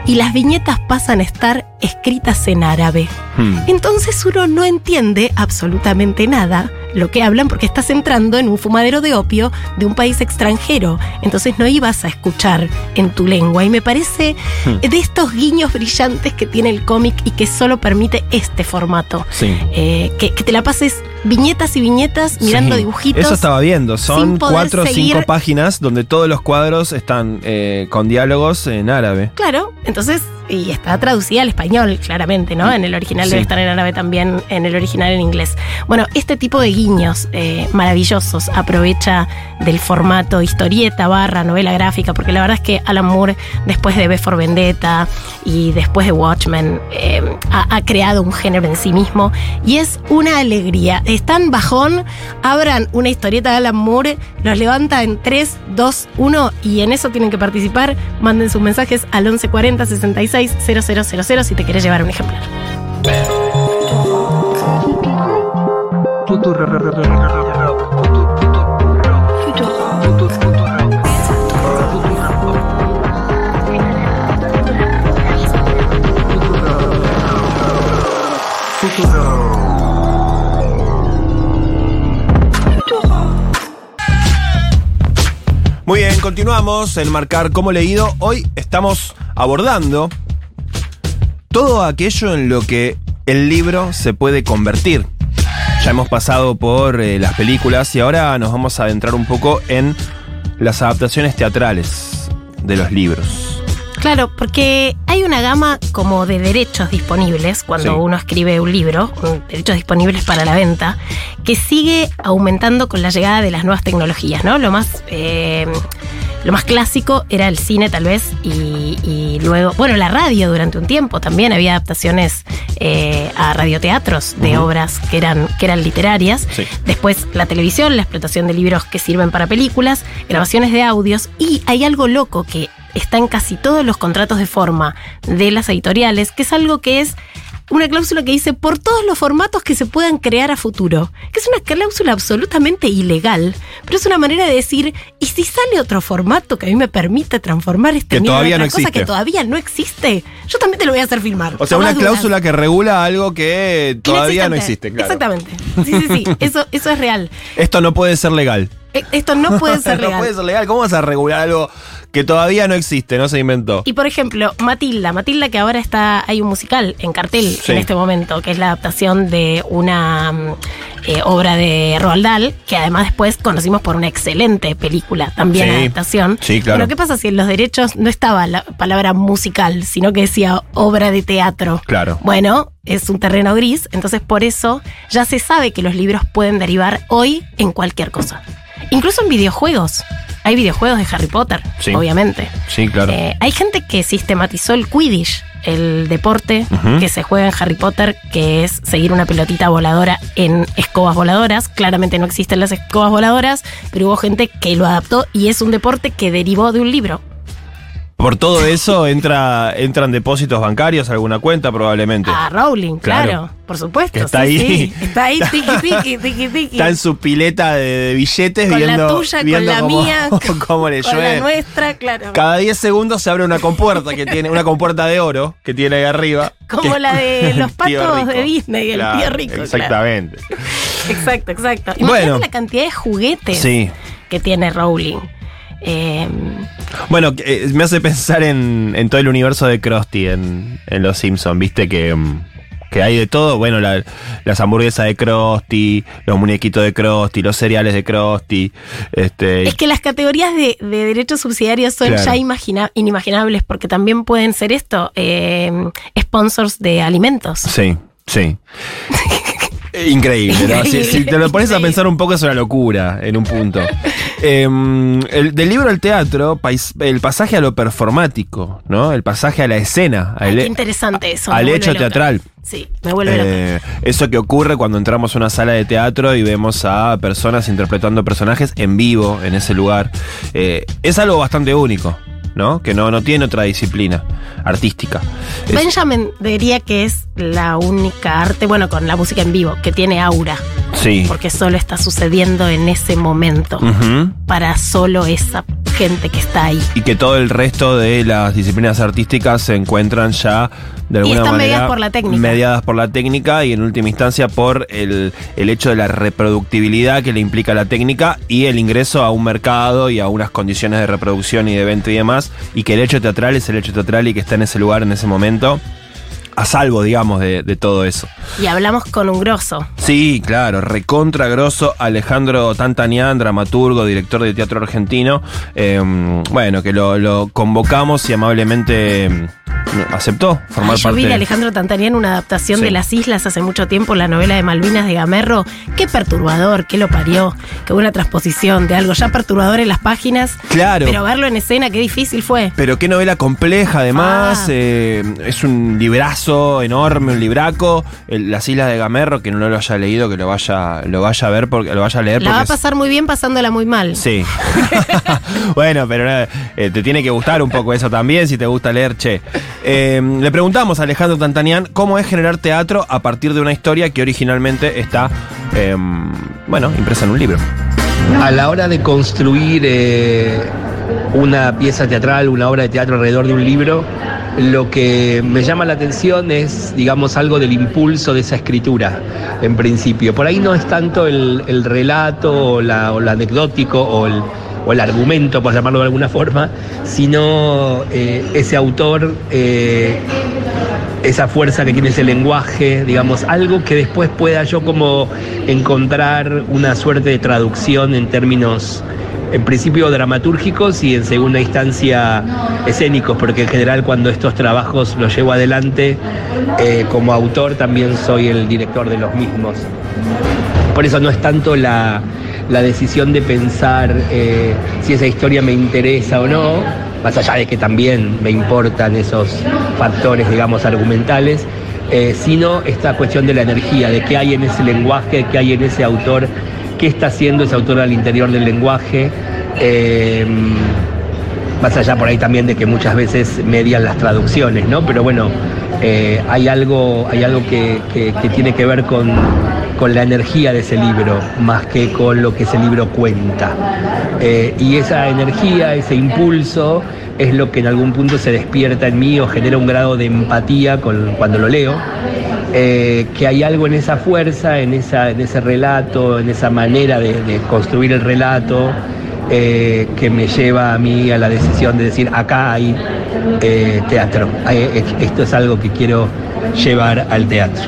y las viñetas pasan a estar escritas en árabe. Hmm. Entonces uno no entiende absolutamente nada lo que hablan porque estás entrando en un fumadero de opio de un país extranjero. Entonces no ibas a escuchar en tu lengua. Y me parece Hmm. de estos guiños brillantes que tiene el cómic y que solo permite este formato. Sí. Eh, que, que te la pases viñetas y viñetas mirando Sí. dibujitos. Eso estaba viendo. Son cuatro o cinco páginas donde todos los cuadros están eh, con diálogos en árabe. Claro, entonces, y está traducida al español, claramente, ¿no? En el original Sí. debe estar en árabe también, en el original en inglés. Bueno, este tipo de guiños eh, maravillosos aprovecha del formato historieta barra novela gráfica, porque la verdad es que Alan Moore, después de V for Vendetta y después de Watchmen, eh, ha, ha creado un género en sí mismo y es una alegría. Están bajón, abran una historieta de Alan Moore, los levanta en 3, 2, 1 y en eso tienen que participar. Manden sus mensajes al 1140 66 000 si te querés llevar un ejemplar. Muy bien, continuamos en Marcar como leído. Hoy estamos abordando todo aquello en lo que el libro se puede convertir. Ya hemos pasado por eh, las películas y ahora nos vamos a adentrar un poco en las adaptaciones teatrales de los libros. Claro, porque hay una gama como de derechos disponibles cuando Sí. uno escribe un libro, un- derechos disponibles para la venta, que sigue aumentando con la llegada de las nuevas tecnologías, ¿no? Lo más, eh, lo más clásico era el cine tal vez y, y luego, bueno, la radio durante un tiempo también había adaptaciones eh, a radioteatros de obras que eran, que eran literarias. Sí. Después la televisión, la explotación de libros que sirven para películas, grabaciones de audios y hay algo loco que está en casi todos los contratos de forma de las editoriales, que es algo que es una cláusula que dice por todos los formatos que se puedan crear a futuro, que es una cláusula absolutamente ilegal, pero es una manera de decir, ¿y si sale otro formato que a mí me permite transformar este Que miedo en otra no cosa existe. que todavía no existe? Yo también te lo voy a hacer filmar. O sea, una dudas. cláusula que regula algo que todavía no existe, claro. Exactamente. Sí, sí, sí. Eso, eso es real. Esto no puede ser legal. E- Esto no puede ser no legal. puede ser legal. ¿Cómo vas a regular algo que todavía no existe, no se inventó? Y por ejemplo, Matilda, Matilda que ahora está, hay un musical en cartel Sí. en este momento, que es la adaptación de una mm, eh, obra de Roald Dahl, que además después conocimos por una excelente película, también Sí. adaptación. Sí, claro. Pero ¿qué pasa si en los derechos no estaba la palabra musical, sino que decía obra de teatro? Claro. Bueno, es un terreno gris, entonces por eso ya se sabe que los libros pueden derivar hoy en cualquier cosa. Incluso en videojuegos. Hay videojuegos de Harry Potter, Sí. obviamente. Sí, claro. Eh, hay gente que sistematizó el Quidditch, el deporte que se juega en Harry Potter, que es seguir una pelotita voladora en escobas voladoras. Claramente no existen las escobas voladoras, pero hubo gente que lo adaptó y es un deporte que derivó de un libro. Por todo eso entra, entran depósitos bancarios, alguna cuenta probablemente. A Rowling, claro, Claro. por supuesto. Está sí, ahí. sí. Está ahí, tiki, tiki, tiki, tiki. Está en su pileta de, de billetes Con viendo, la tuya, con viendo la cómo, mía, cómo le con la llueve. nuestra, claro. Cada 10 segundos se abre una compuerta que tiene, una compuerta de oro que tiene ahí arriba. Como la de los patos de Disney, el Claro, tío rico. claro. Exactamente. Exacto, exacto. Imagínate Bueno. la cantidad de juguetes Sí. que tiene Rowling. Eh, Bueno, eh, me hace pensar en, en todo el universo de Krusty en, en Los Simpsons, viste que, mm, que hay de todo. Bueno, la- las hamburguesas de Krusty, los muñequitos de Krusty, los cereales de Krusty. Este, es que las categorías de, de derechos subsidiarios son Claro. ya imagina- inimaginables porque también pueden ser esto, eh, sponsors de alimentos. Sí, sí. Increíble, ¿no? Si, si te lo pones a pensar un poco es una locura en un punto. Em, el, del libro al teatro, pais- el pasaje a lo performático, ¿no? El pasaje a la escena, Ay, al, qué interesante eso. al hecho loca. teatral. Sí, me vuelve. Eh, eso que ocurre cuando entramos a una sala de teatro y vemos a personas interpretando personajes en vivo en ese lugar. Eh, es algo bastante único, ¿no? Que no, no tiene otra disciplina artística. Es- Benjamin diría que es la única arte, bueno, con la música en vivo, que tiene aura, sí. porque solo está sucediendo en ese momento, para solo esa gente que está ahí. Y que todo el resto de las disciplinas artísticas se encuentran ya de alguna están manera mediadas por la técnica. mediadas por la técnica y en última instancia por el, el hecho de la reproductibilidad que le implica la técnica y el ingreso a un mercado y a unas condiciones de reproducción y de venta y demás, y que el hecho teatral es el hecho teatral y que está en ese lugar en ese momento, a salvo, digamos, de, de todo eso. Y hablamos con un grosso. Sí, claro, recontra grosso Alejandro Tantanian, dramaturgo, director de teatro argentino. eh, bueno, que lo, lo convocamos y amablemente eh, aceptó formar Yo parte. vi de Alejandro Tantanian una adaptación Sí. de Las Islas hace mucho tiempo, la novela de Malvinas de Gamerro. Qué perturbador, qué lo parió. Qué buena transposición de algo ya perturbador en las páginas. Claro. Pero verlo en escena, qué difícil fue. Pero qué novela compleja, además. Ah. eh, es un librazo enorme, un libraco. El- Las Islas de Gamerro, que no lo haya leído, que lo vaya, lo vaya a ver, porque lo vaya a leer. La va a es- pasar muy bien pasándola muy mal. Sí. bueno, pero eh, eh, te tiene que gustar un poco eso también, si te gusta leer, che. Eh, le preguntamos a Alejandro Tantanian cómo es generar teatro a partir de una historia que originalmente está, eh, bueno, impresa en un libro. A la hora de construir eh, una pieza teatral, una obra de teatro alrededor de un libro, lo que me llama la atención es, digamos, algo del impulso de esa escritura, en principio. Por ahí no es tanto el, el relato o, la, o lo anecdótico o el, o el argumento, por llamarlo de alguna forma, sino eh, ese autor eh, esa fuerza que tiene ese lenguaje, digamos, algo que después pueda yo como encontrar una suerte de traducción en términos, en principio dramatúrgicos y en segunda instancia escénicos, porque en general cuando estos trabajos los llevo adelante, eh, como autor también soy el director de los mismos. Por eso no es tanto la, la decisión de pensar eh, si esa historia me interesa o no, más allá de que también me importan esos factores, digamos, argumentales, eh, sino esta cuestión de la energía, de qué hay en ese lenguaje, qué hay en ese autor, qué está haciendo ese autor al interior del lenguaje. eh, más allá por ahí también de que muchas veces median las traducciones, ¿no? Pero bueno, eh, hay algo, hay algo que, que- tiene que ver con, con la energía de ese libro, más que con lo que ese libro cuenta. Eh, y esa energía, ese impulso, es lo que en algún punto se despierta en mí o genera un grado de empatía con, cuando lo leo. Eh, que hay algo en esa fuerza, en, esa, ese relato, en esa manera de, construir el relato, eh, que me lleva a mí a la decisión de decir, acá hay eh, teatro, esto es algo que quiero llevar al teatro.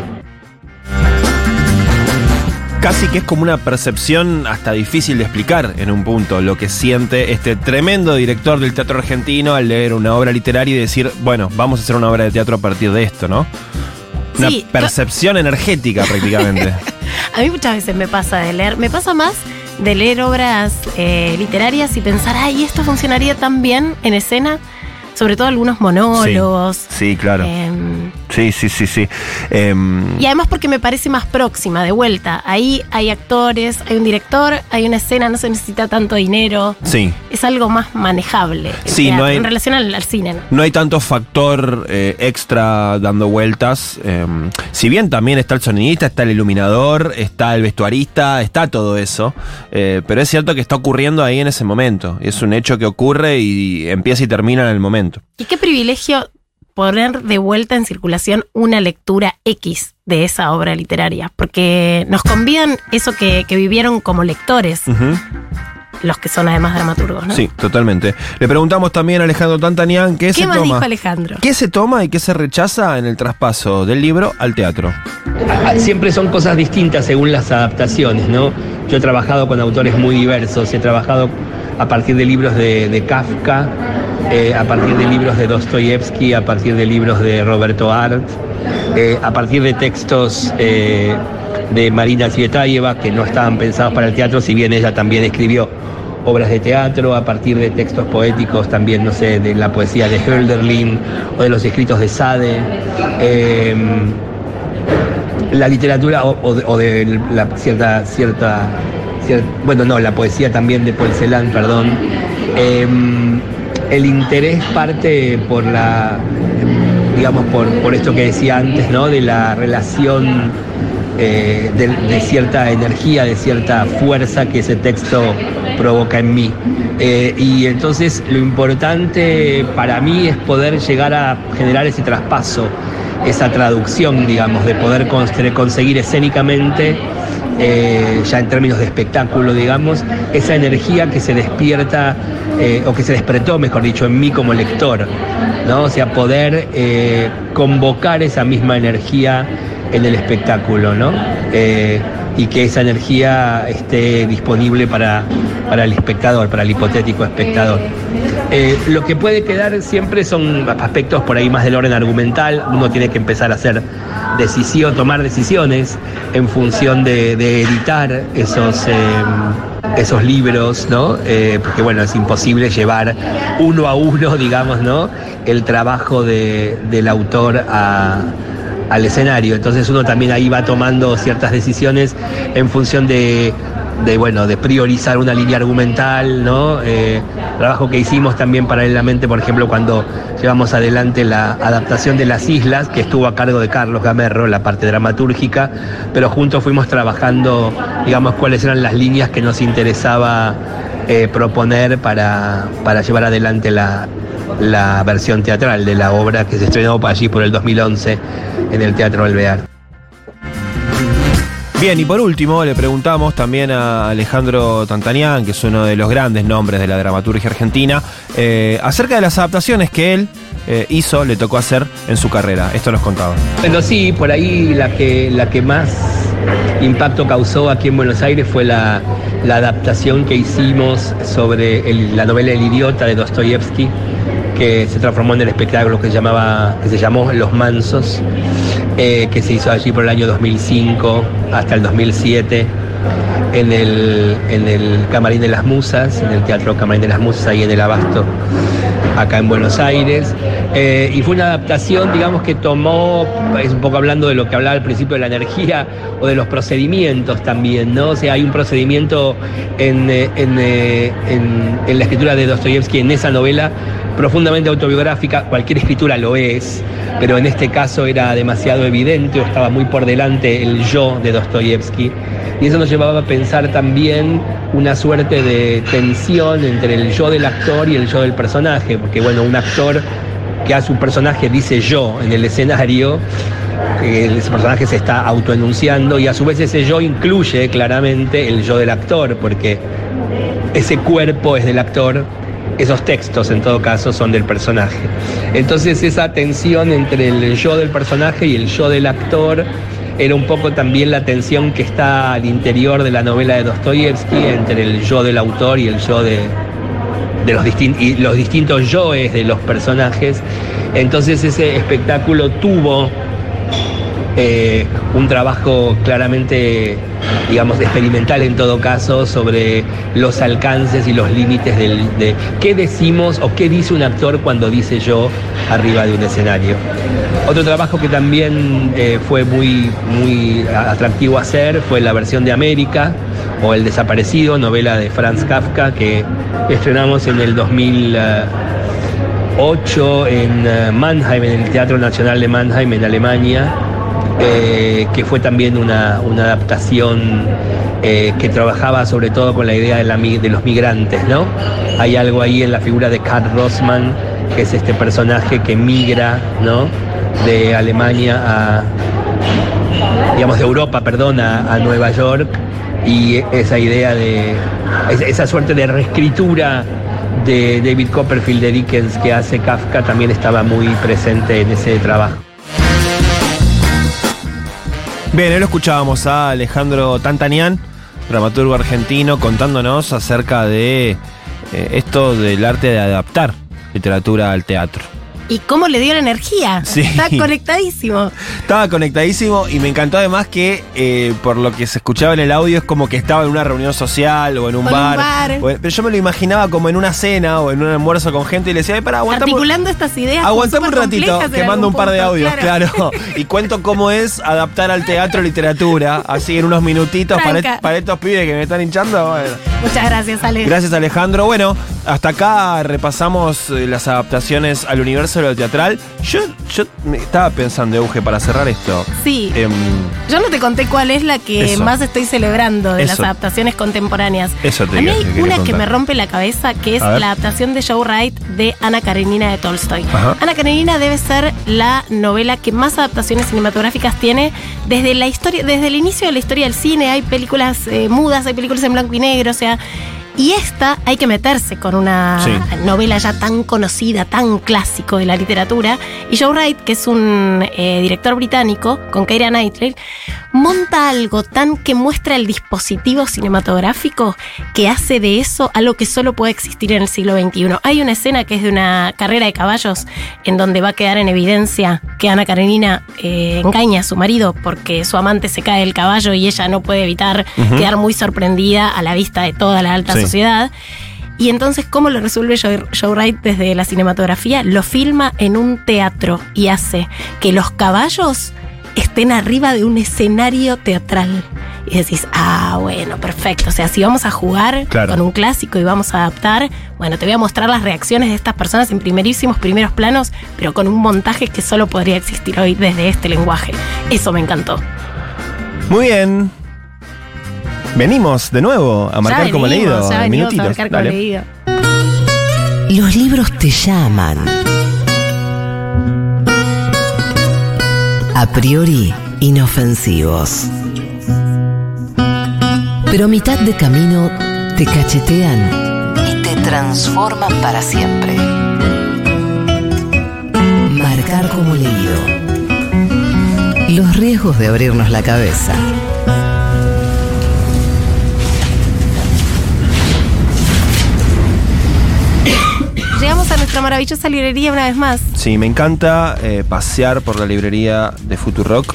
Casi que es como una percepción hasta difícil de explicar en un punto lo que siente este tremendo director del teatro argentino al leer una obra literaria y decir, bueno, vamos a hacer una obra de teatro a partir de esto, ¿no? Una Sí, percepción energética prácticamente. A mí muchas veces me pasa de leer, me pasa más de leer obras eh, literarias y pensar, ay, esto funcionaría tan bien en escena, sobre todo algunos monólogos. Sí, claro. em, Sí, sí, sí, sí. Em, y además porque me parece más próxima, de vuelta. Ahí hay actores, hay un director, hay una escena, no se necesita tanto dinero. sí. Es algo más manejable Sí, no teatro, hay- en relación al, al cine. ¿no? No hay tanto factor eh, extra dando vueltas. em, si bien también está el sonidista, está el iluminador, está el vestuarista, está todo eso. eh, pero es cierto que está ocurriendo ahí en ese momento. Es un hecho que ocurre y empieza y termina en el momento. Y qué privilegio poner de vuelta en circulación una lectura X de esa obra literaria, porque nos convidan eso que, que vivieron como lectores, los que son además dramaturgos, ¿no? Sí, totalmente. Le preguntamos también a Alejandro Tantanian qué, ¿Qué se más toma. dijo Alejandro? ¿Qué se toma y qué se rechaza en el traspaso del libro al teatro? Ah, Siempre son cosas distintas según las adaptaciones, ¿no? Yo he trabajado con autores muy diversos, he trabajado a partir de libros de, de Kafka, eh, a partir de libros de Dostoyevsky, a partir de libros de Roberto Art, eh, a partir de textos eh, de Marina Tsvetaeva que no estaban pensados para el teatro, si bien ella también escribió obras de teatro, a partir de textos poéticos también, no sé, de la poesía de Hölderlin o de los escritos de Sade. Eh, la literatura o, de, la cierta, cierta, cier- bueno, no, la poesía también de Paul Celan, perdón. Eh, el interés parte por la, digamos, por, por esto que decía antes, ¿no? De la relación eh, de, cierta energía, de cierta fuerza que ese texto provoca en mí. Eh, y entonces lo importante para mí es poder llegar a generar ese traspaso, esa traducción, digamos, de poder conseguir escénicamente, eh, ya en términos de espectáculo, digamos, esa energía que se despierta, eh, o que se despertó, mejor dicho, en mí como lector, ¿no? O sea, poder convocar esa misma energía en el espectáculo, ¿no? y que esa energía esté disponible para, para el espectador, para el hipotético espectador. Eh, lo que puede quedar siempre son aspectos por ahí más del orden argumental, uno tiene que empezar a hacer decisión, tomar decisiones en función de, editar esos, eh, esos libros, ¿no? Eh, porque bueno, es imposible llevar uno a uno, digamos, ¿no? El trabajo del autor al escenario. Entonces uno también ahí va tomando ciertas decisiones en función de, bueno, de priorizar una línea argumental, ¿no? Eh, trabajo que hicimos también paralelamente, por ejemplo, cuando llevamos adelante la adaptación de Las Islas, que estuvo a cargo de Carlos Gamerro, la parte dramatúrgica, pero juntos fuimos trabajando, digamos, cuáles eran las líneas que nos interesaba eh, proponer para, para llevar adelante la, la versión teatral de la obra que se estrenó allí por el 2011 en el Teatro Alvear. Bien, y por último le preguntamos también a Alejandro Tantanián, que es uno de los grandes nombres de la dramaturgia argentina, eh, acerca de las adaptaciones que él eh, hizo, le tocó hacer en su carrera. Esto nos contaba. Bueno, sí, por ahí la que, la que más impacto causó aquí en Buenos Aires fue la, adaptación que hicimos sobre la novela El idiota de Dostoyevsky que se transformó en el espectáculo que llamaba, que se llamó Los Mansos, eh, que se hizo allí por el año 2005 hasta el 2007 en el, en el Camarín de las Musas, en el Teatro Camarín de las Musas, ahí en el Abasto, acá en Buenos Aires. Eh, y fue una adaptación, digamos, que tomó, es un poco hablando de lo que hablaba al principio de la energía o de los procedimientos también, ¿no? O sea, hay un procedimiento en, eh, en, en la escritura de Dostoyevsky en esa novela profundamente autobiográfica, cualquier escritura lo es, pero en este caso era demasiado evidente o estaba muy por delante el yo de Dostoyevsky. Y eso nos llevaba a pensar también una suerte de tensión entre el yo del actor y el yo del personaje, porque bueno, un actor que hace un personaje dice yo en el escenario, ese personaje se está autoenunciando y a su vez ese yo incluye claramente el yo del actor, porque ese cuerpo es del actor esos textos en todo caso son del personaje. Entonces esa tensión entre el yo del personaje y el yo del actor era un poco también la tensión que está al interior de la novela de Dostoyevsky entre el yo del autor y el yo de, los, y los distintos yoes de los personajes. Entonces ese espectáculo tuvo eh, un trabajo claramente, digamos, experimental en todo caso sobre los alcances y los límites de qué decimos o qué dice un actor cuando dice yo arriba de un escenario. Otro trabajo que también eh, fue muy, muy atractivo hacer fue la versión de América o El Desaparecido, novela de Franz Kafka que estrenamos en el 2008 en eh, Mannheim, en el Teatro Nacional de Mannheim, en Alemania. Eh, que fue también una, adaptación eh, que trabajaba sobre todo con la idea de, los migrantes, ¿no? Hay algo ahí en la figura de Karl Rossmann, que es este personaje que migra, ¿no? De Alemania a, digamos, de Europa, perdón, a, Nueva York, y esa idea de, esa suerte de reescritura de David Copperfield de Dickens que hace Kafka también estaba muy presente en ese trabajo. Bien, hoy lo escuchábamos a Alejandro Tantanian, dramaturgo argentino, contándonos acerca de eh, esto del arte de adaptar literatura al teatro. ¿Y cómo le dio la energía? Sí. Está conectadísimo. Estaba conectadísimo y me encantó además que eh, por lo que se escuchaba en el audio es como que estaba en una reunión social o en un bar. pero yo me lo imaginaba como en una cena o en un almuerzo con gente y le decía, para aguantame. Articulando estas ideas. Aguantame un ratito, que mando un par de audios, claro. y cuento cómo es adaptar al teatro literatura, así en unos minutitos para, para, estos pibes que me están hinchando. Muchas gracias, Ale. Gracias, Alejandro. Bueno, hasta acá repasamos eh, las adaptaciones al universo lo teatral. Yo, yo me estaba pensando, Euge, para cerrar esto. Sí. em, Yo no te conté cuál es la que Eso. más estoy celebrando de las adaptaciones contemporáneas. Eso te A mí hay una que me rompe la cabeza, que es la adaptación de Joe Wright de Ana Karenina de Tolstoy. Ajá. Ana Karenina debe ser la novela que más adaptaciones cinematográficas tiene desde la historia, desde el inicio de la historia del cine. Hay películas eh, mudas, hay películas en blanco y negro, o sea. Y esta hay que meterse con una Sí. novela ya tan conocida, tan clásico de la literatura. Y Joe Wright, que es un eh, director británico, con Keira Knightley, monta algo tan que muestra el dispositivo cinematográfico que hace de eso algo que solo puede existir en el siglo XXI. Hay una escena que es de una carrera de caballos en donde va a quedar en evidencia que Ana Karenina eh, engaña a su marido porque su amante se cae del caballo y ella no puede evitar quedar muy sorprendida a la vista de toda la alta Sí. Sociedad. Y entonces, ¿cómo lo resuelve Joe, Joe Wright desde la cinematografía? Lo filma en un teatro y hace que los caballos estén arriba de un escenario teatral. Y decís, ah, bueno, perfecto. O sea, si vamos a jugar Claro. con un clásico y vamos a adaptar, bueno, te voy a mostrar las reacciones de estas personas en primerísimos primeros planos, pero con un montaje que solo podría existir hoy desde este lenguaje. Eso me encantó. Muy bien. Venimos de nuevo a marcar ya como leído. Ya a minutitos. marcar como Dale. leído. Los libros te llaman. A priori inofensivos. Pero a mitad de camino te cachetean y te transforman para siempre. Marcar como leído. Los riesgos de abrirnos la cabeza. Llegamos a nuestra maravillosa librería una vez más. Sí, me encanta eh, pasear por la librería de Futurock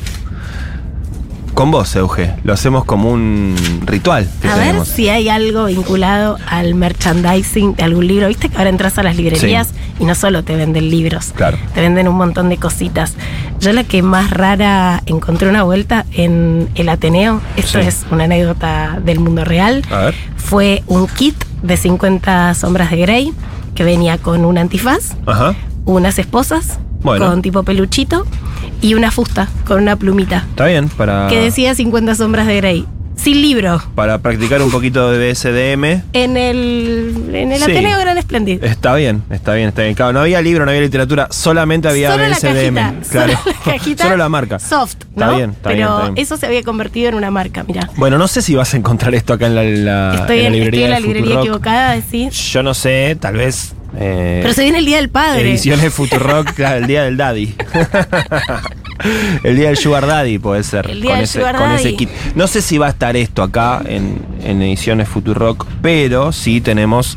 con vos, Euge. Lo hacemos como un ritual que A ver si hay algo vinculado al merchandising de algún libro. Viste que ahora entras a las librerías y no solo te venden libros, Claro. te venden un montón de cositas. Yo la que más rara encontré una vuelta en el Ateneo, esto Sí. es una anécdota del mundo real, A ver. fue un kit de 50 sombras de Grey que venía con un antifaz, Ajá. unas esposas Bueno. con tipo peluchito y una fusta con una plumita Está bien, para, que decía 50 sombras de Grey. Sin libro. para practicar un poquito de BSDM. En el, en el Sí. Ateneo Gran Esplendid. Está bien, está bien, está bien. Claro, no había libro, no había literatura, solamente había Solo la BSDM. cajita. claro. Solo la cajita. Solo la marca. Soft, Está ¿no? bien, está Pero bien, está bien. eso se había convertido en una marca, mira. Bueno, no sé si vas a encontrar esto acá en la, la- Estoy, en la librería, estoy en la librería equivocada, decir. Yo no sé, tal vez. Eh, Pero se viene el Día del Padre. Ediciones Futurock, el día del daddy. el día del Sugar Daddy puede ser. El día con del ese, Sugar con Daddy. ese kit. No sé si va a estar esto acá en, en Ediciones Futurock, pero sí tenemos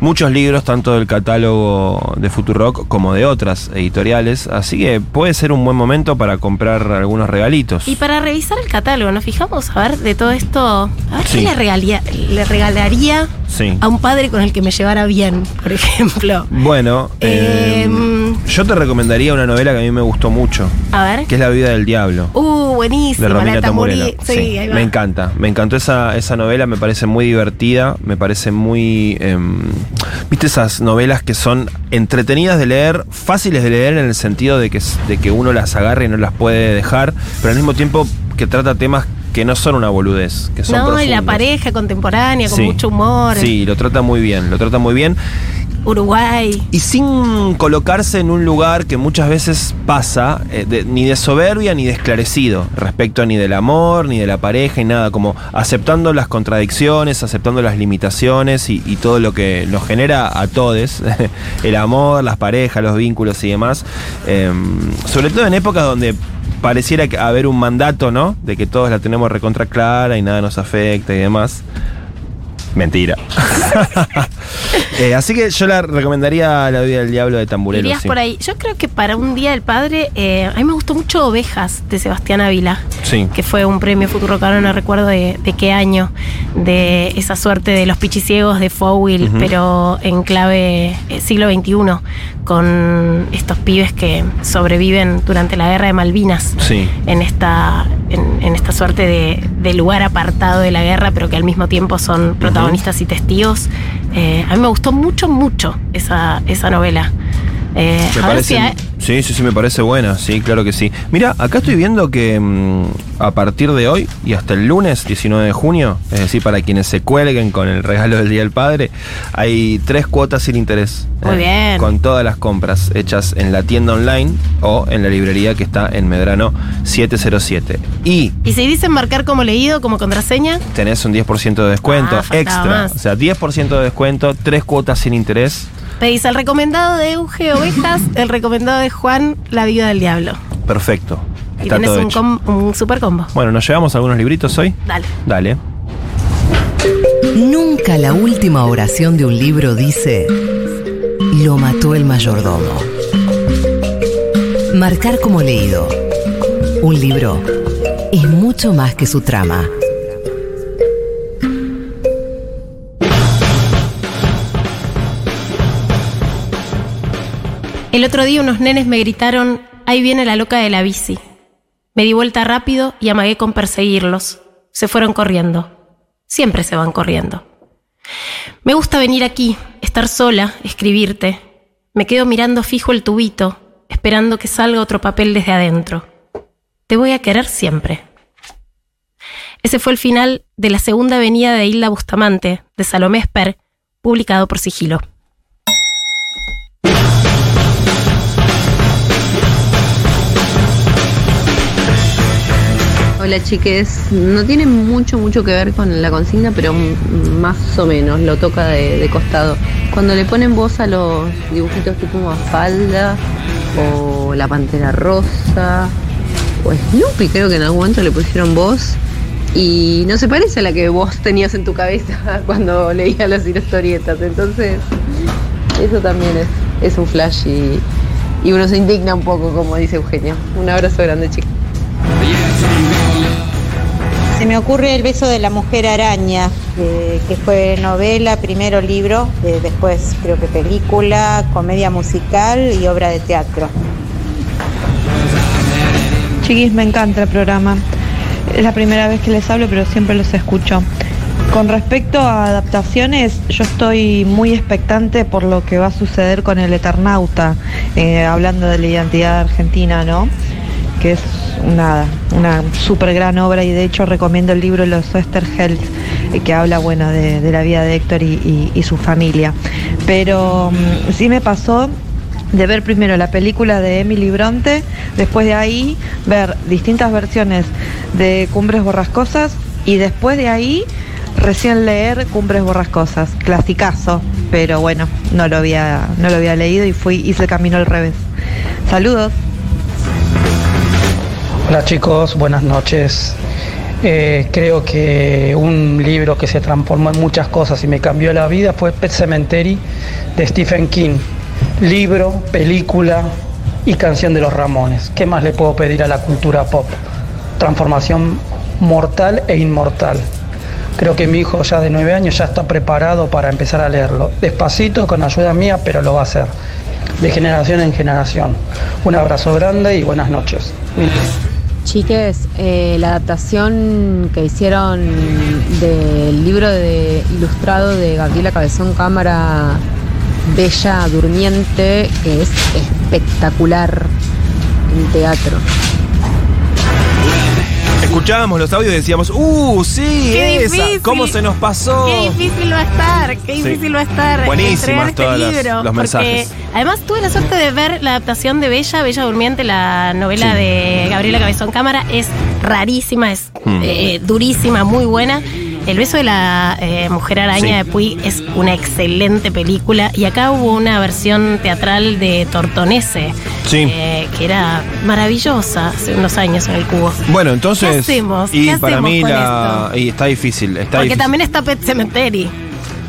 muchos libros, tanto del catálogo de Futurock como de otras editoriales. Así que puede ser un buen momento para comprar algunos regalitos. Y para revisar el catálogo, ¿nos fijamos a ver de todo esto? A ver Sí. qué le, regalía- le regalaría Sí. a un padre con el que me llevara bien, por ejemplo. Bueno, eh, Em, yo te recomendaría una novela que a mí me gustó mucho, A ver. que es La vida del diablo. Uh, buenísimo. de Romina la Tamburello. Sí, ahí va. me encanta, me encantó esa, esa novela, me parece muy divertida, me parece muy... em, Viste esas novelas que son entretenidas de leer, fáciles de leer en el sentido de que, de que uno las agarre y no las puede dejar, pero al mismo tiempo que trata temas que no son una boludez, que son No, y la profundos. pareja contemporánea, con Sí. mucho humor. Sí, lo trata muy bien, lo trata muy bien. Uruguay. Y sin colocarse en un lugar que muchas veces pasa, eh, de- ni de soberbia ni de esclarecido, respecto ni del amor, ni de la pareja, y nada, como aceptando las contradicciones, aceptando las limitaciones y, y todo lo que nos genera a todos, el amor, las parejas, los vínculos y demás. Eh, sobre todo en épocas donde pareciera que haber un mandato, ¿no? De que todos la tenemos recontra clara y nada nos afecta y demás. Mentira. Eh, así que yo la recomendaría La vida del diablo de Tamburello. Irías sí. por ahí. Yo creo que para un día del padre, eh, a mí me gustó mucho Ovejas de Sebastián Ávila, Sí. que fue un premio Futuro Caro, no recuerdo de, de qué año, de esa suerte de los pichiciegos de Ujú. pero en clave eh, siglo XXI, con estos pibes que sobreviven durante la guerra de Malvinas. Sí. En esta, en, en esta suerte de, de lugar apartado de la guerra, pero que al mismo tiempo son protagonistas y testigos. Eh, a mí me gustó mucho, mucho esa, esa novela. Eh, Me parece, si sí, sí, sí, me parece buena, sí, claro que sí. Mira, acá estoy viendo que mm, a partir de hoy y hasta el lunes 19 de junio, es decir, para quienes se cuelguen con el regalo del Día del Padre, hay tres cuotas sin interés. eh, Muy bien. Con todas las compras hechas en la tienda online o en la librería que está en Medrano 707. Y Y si dicen marcar como leído, como contraseña, tenés un 10% de descuento Ah, extra. más. O sea, 10% de descuento, tres cuotas sin interés. Pedís el recomendado de Euge Ovejas, el recomendado de Juan, La Viuda del Diablo. Perfecto. Y Está tenés todo un, hecho. com- un super combo. Bueno, ¿nos llevamos algunos libritos hoy? Dale. Dale. Nunca la última oración de un libro dice, lo mató el mayordomo. Marcar como leído. Un libro es mucho más que su trama. El otro día unos nenes me gritaron, ahí viene la loca de la bici. Me di vuelta rápido y amagué con perseguirlos. Se fueron corriendo. Siempre se van corriendo. Me gusta venir aquí, estar sola, escribirte. Me quedo mirando fijo el tubito, esperando que salga otro papel desde adentro. Te voy a querer siempre. Ese fue el final de la segunda venida de Hilda Bustamante, de Salomé Esper, publicado por Sigilo. Hola chiques, no tiene mucho mucho que ver con la consigna, pero más o menos lo toca de, costado. Cuando le ponen voz a los dibujitos tipo Mafalda o la Pantera Rosa o Snoopy, creo que en algún momento le pusieron voz y no se parece a la que vos tenías en tu cabeza cuando leías las historietas. Entonces, eso también es, es un flash y, y uno se indigna un poco, como dice Eugenia. Un abrazo grande, chicos. Se me ocurre El beso de la mujer araña, que fue novela, primero libro, eh, después creo que película, comedia musical y obra de teatro. Chiquis, me encanta el programa. Es la primera vez que les hablo, pero siempre los escucho. Con respecto a adaptaciones, yo estoy muy expectante por lo que va a suceder con el Eternauta, eh, hablando de la identidad argentina, ¿no? Que es una, una súper gran obra y de hecho recomiendo el libro Los Oesterheld, eh, que habla, bueno, de, la vida de Héctor y su familia. Pero mm, sí me pasó de ver primero la película de Emily Bronte, después de ahí ver distintas versiones de Cumbres Borrascosas y después de ahí recién leer Cumbres Borrascosas, clasicazo, pero bueno, no lo había, no lo había leído y fui, hice el camino al revés. Saludos. Hola chicos, buenas noches. Eh, creo que un libro que se transformó en muchas cosas y me cambió la vida fue Pet Cemetery de Stephen King. Libro, película y canción de los Ramones. ¿Qué más le puedo pedir a la cultura pop? Transformación mortal e inmortal. Creo que mi hijo ya de nueve años ya está preparado para empezar a leerlo. Despacito, con ayuda mía, pero lo va a hacer. De generación en generación. Un abrazo grande y buenas noches. Chiques, eh, la adaptación que hicieron del libro de ilustrado de Gabriela Cabezón Cámara, Bella Durmiente, que es espectacular en teatro. Escuchábamos los audios y decíamos, ¡uh, sí! ¡Qué esa! difícil! ¿Cómo se nos pasó? Qué difícil va a estar, qué Sí. difícil va a estar Buenísimas este libro. los mensajes. además tuve la suerte de ver la adaptación de Bella, Bella Durmiente, la novela Sí. de Gabriela Cabezón Cámara. Es rarísima, es Hmm. eh, durísima, muy buena. El beso de la eh, mujer araña Sí. de Puig es una excelente película. Y acá hubo una versión teatral de Tortonese, Sí. eh, que era maravillosa hace unos años en el cubo. Bueno, entonces. ¿Qué hacemos? Y ¿Qué para hacemos mí la. esto? Y está difícil. Está Porque difícil. también está Pet Cemetery.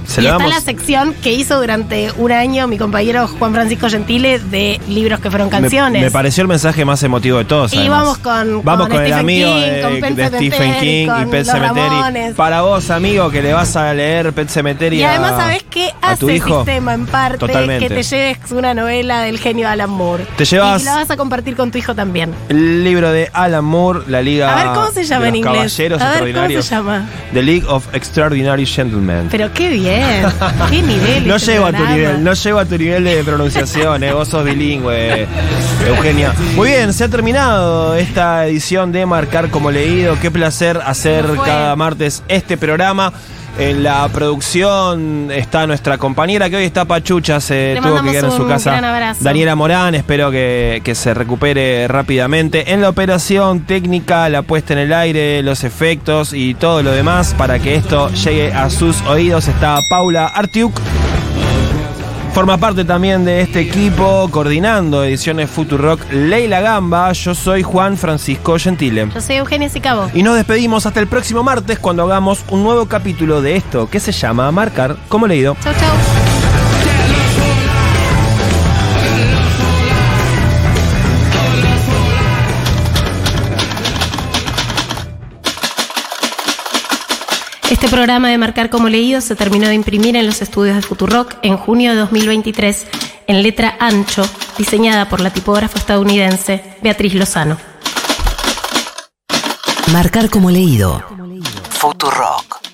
Se y está la sección que hizo durante un año mi compañero Juan Francisco Gentile de libros que fueron canciones. Me, pareció el mensaje más emotivo de todos. Y además. vamos con- Vamos con con, el amigo King, de, con Pet de Stephen King y Pet Cemetery. Para vos, amigo, que le vas a leer Pet Cemetery y a- además, ¿sabés qué a tu hace hijo? sistema en parte? Totalmente. Que te lleves una novela del genio Alan Moore. Te llevas- Y la vas a compartir con tu hijo también. El libro de Alan Moore, la Liga A ver, ¿cómo se llama de en inglés? Caballeros A ver, ¿cómo Extraordinarios. se llama? The League of Extraordinary Gentlemen. Pero qué bien. qué nivel. No este llego a tu nivel, no llego a tu nivel de pronunciación, eh, vos sos bilingüe, Eugenia. Muy bien, se ha terminado esta edición de Marcar como leído. Qué placer hacer cada martes este programa. En la producción está nuestra compañera que hoy está pachucha, se Le tuvo que quedar en su casa. Daniela Morán, espero que, que se recupere rápidamente. En la operación técnica, la puesta en el aire, los efectos y todo lo demás para que esto llegue a sus oídos está Paula Artiuk. Forma parte también de este equipo coordinando ediciones Futurock Leila Gamba. Yo soy Juan Francisco Gentile. Yo soy Eugenia Sicabo. Y nos despedimos hasta el próximo martes cuando hagamos un nuevo capítulo de esto que se llama Marcar como leído. Chau, chau. Este programa de Marcar como leído se terminó de imprimir en los estudios de Futurock en junio de 2023 en letra ancho, diseñada por la tipógrafa estadounidense Beatriz Lozano. Marcar como leído. Futurock.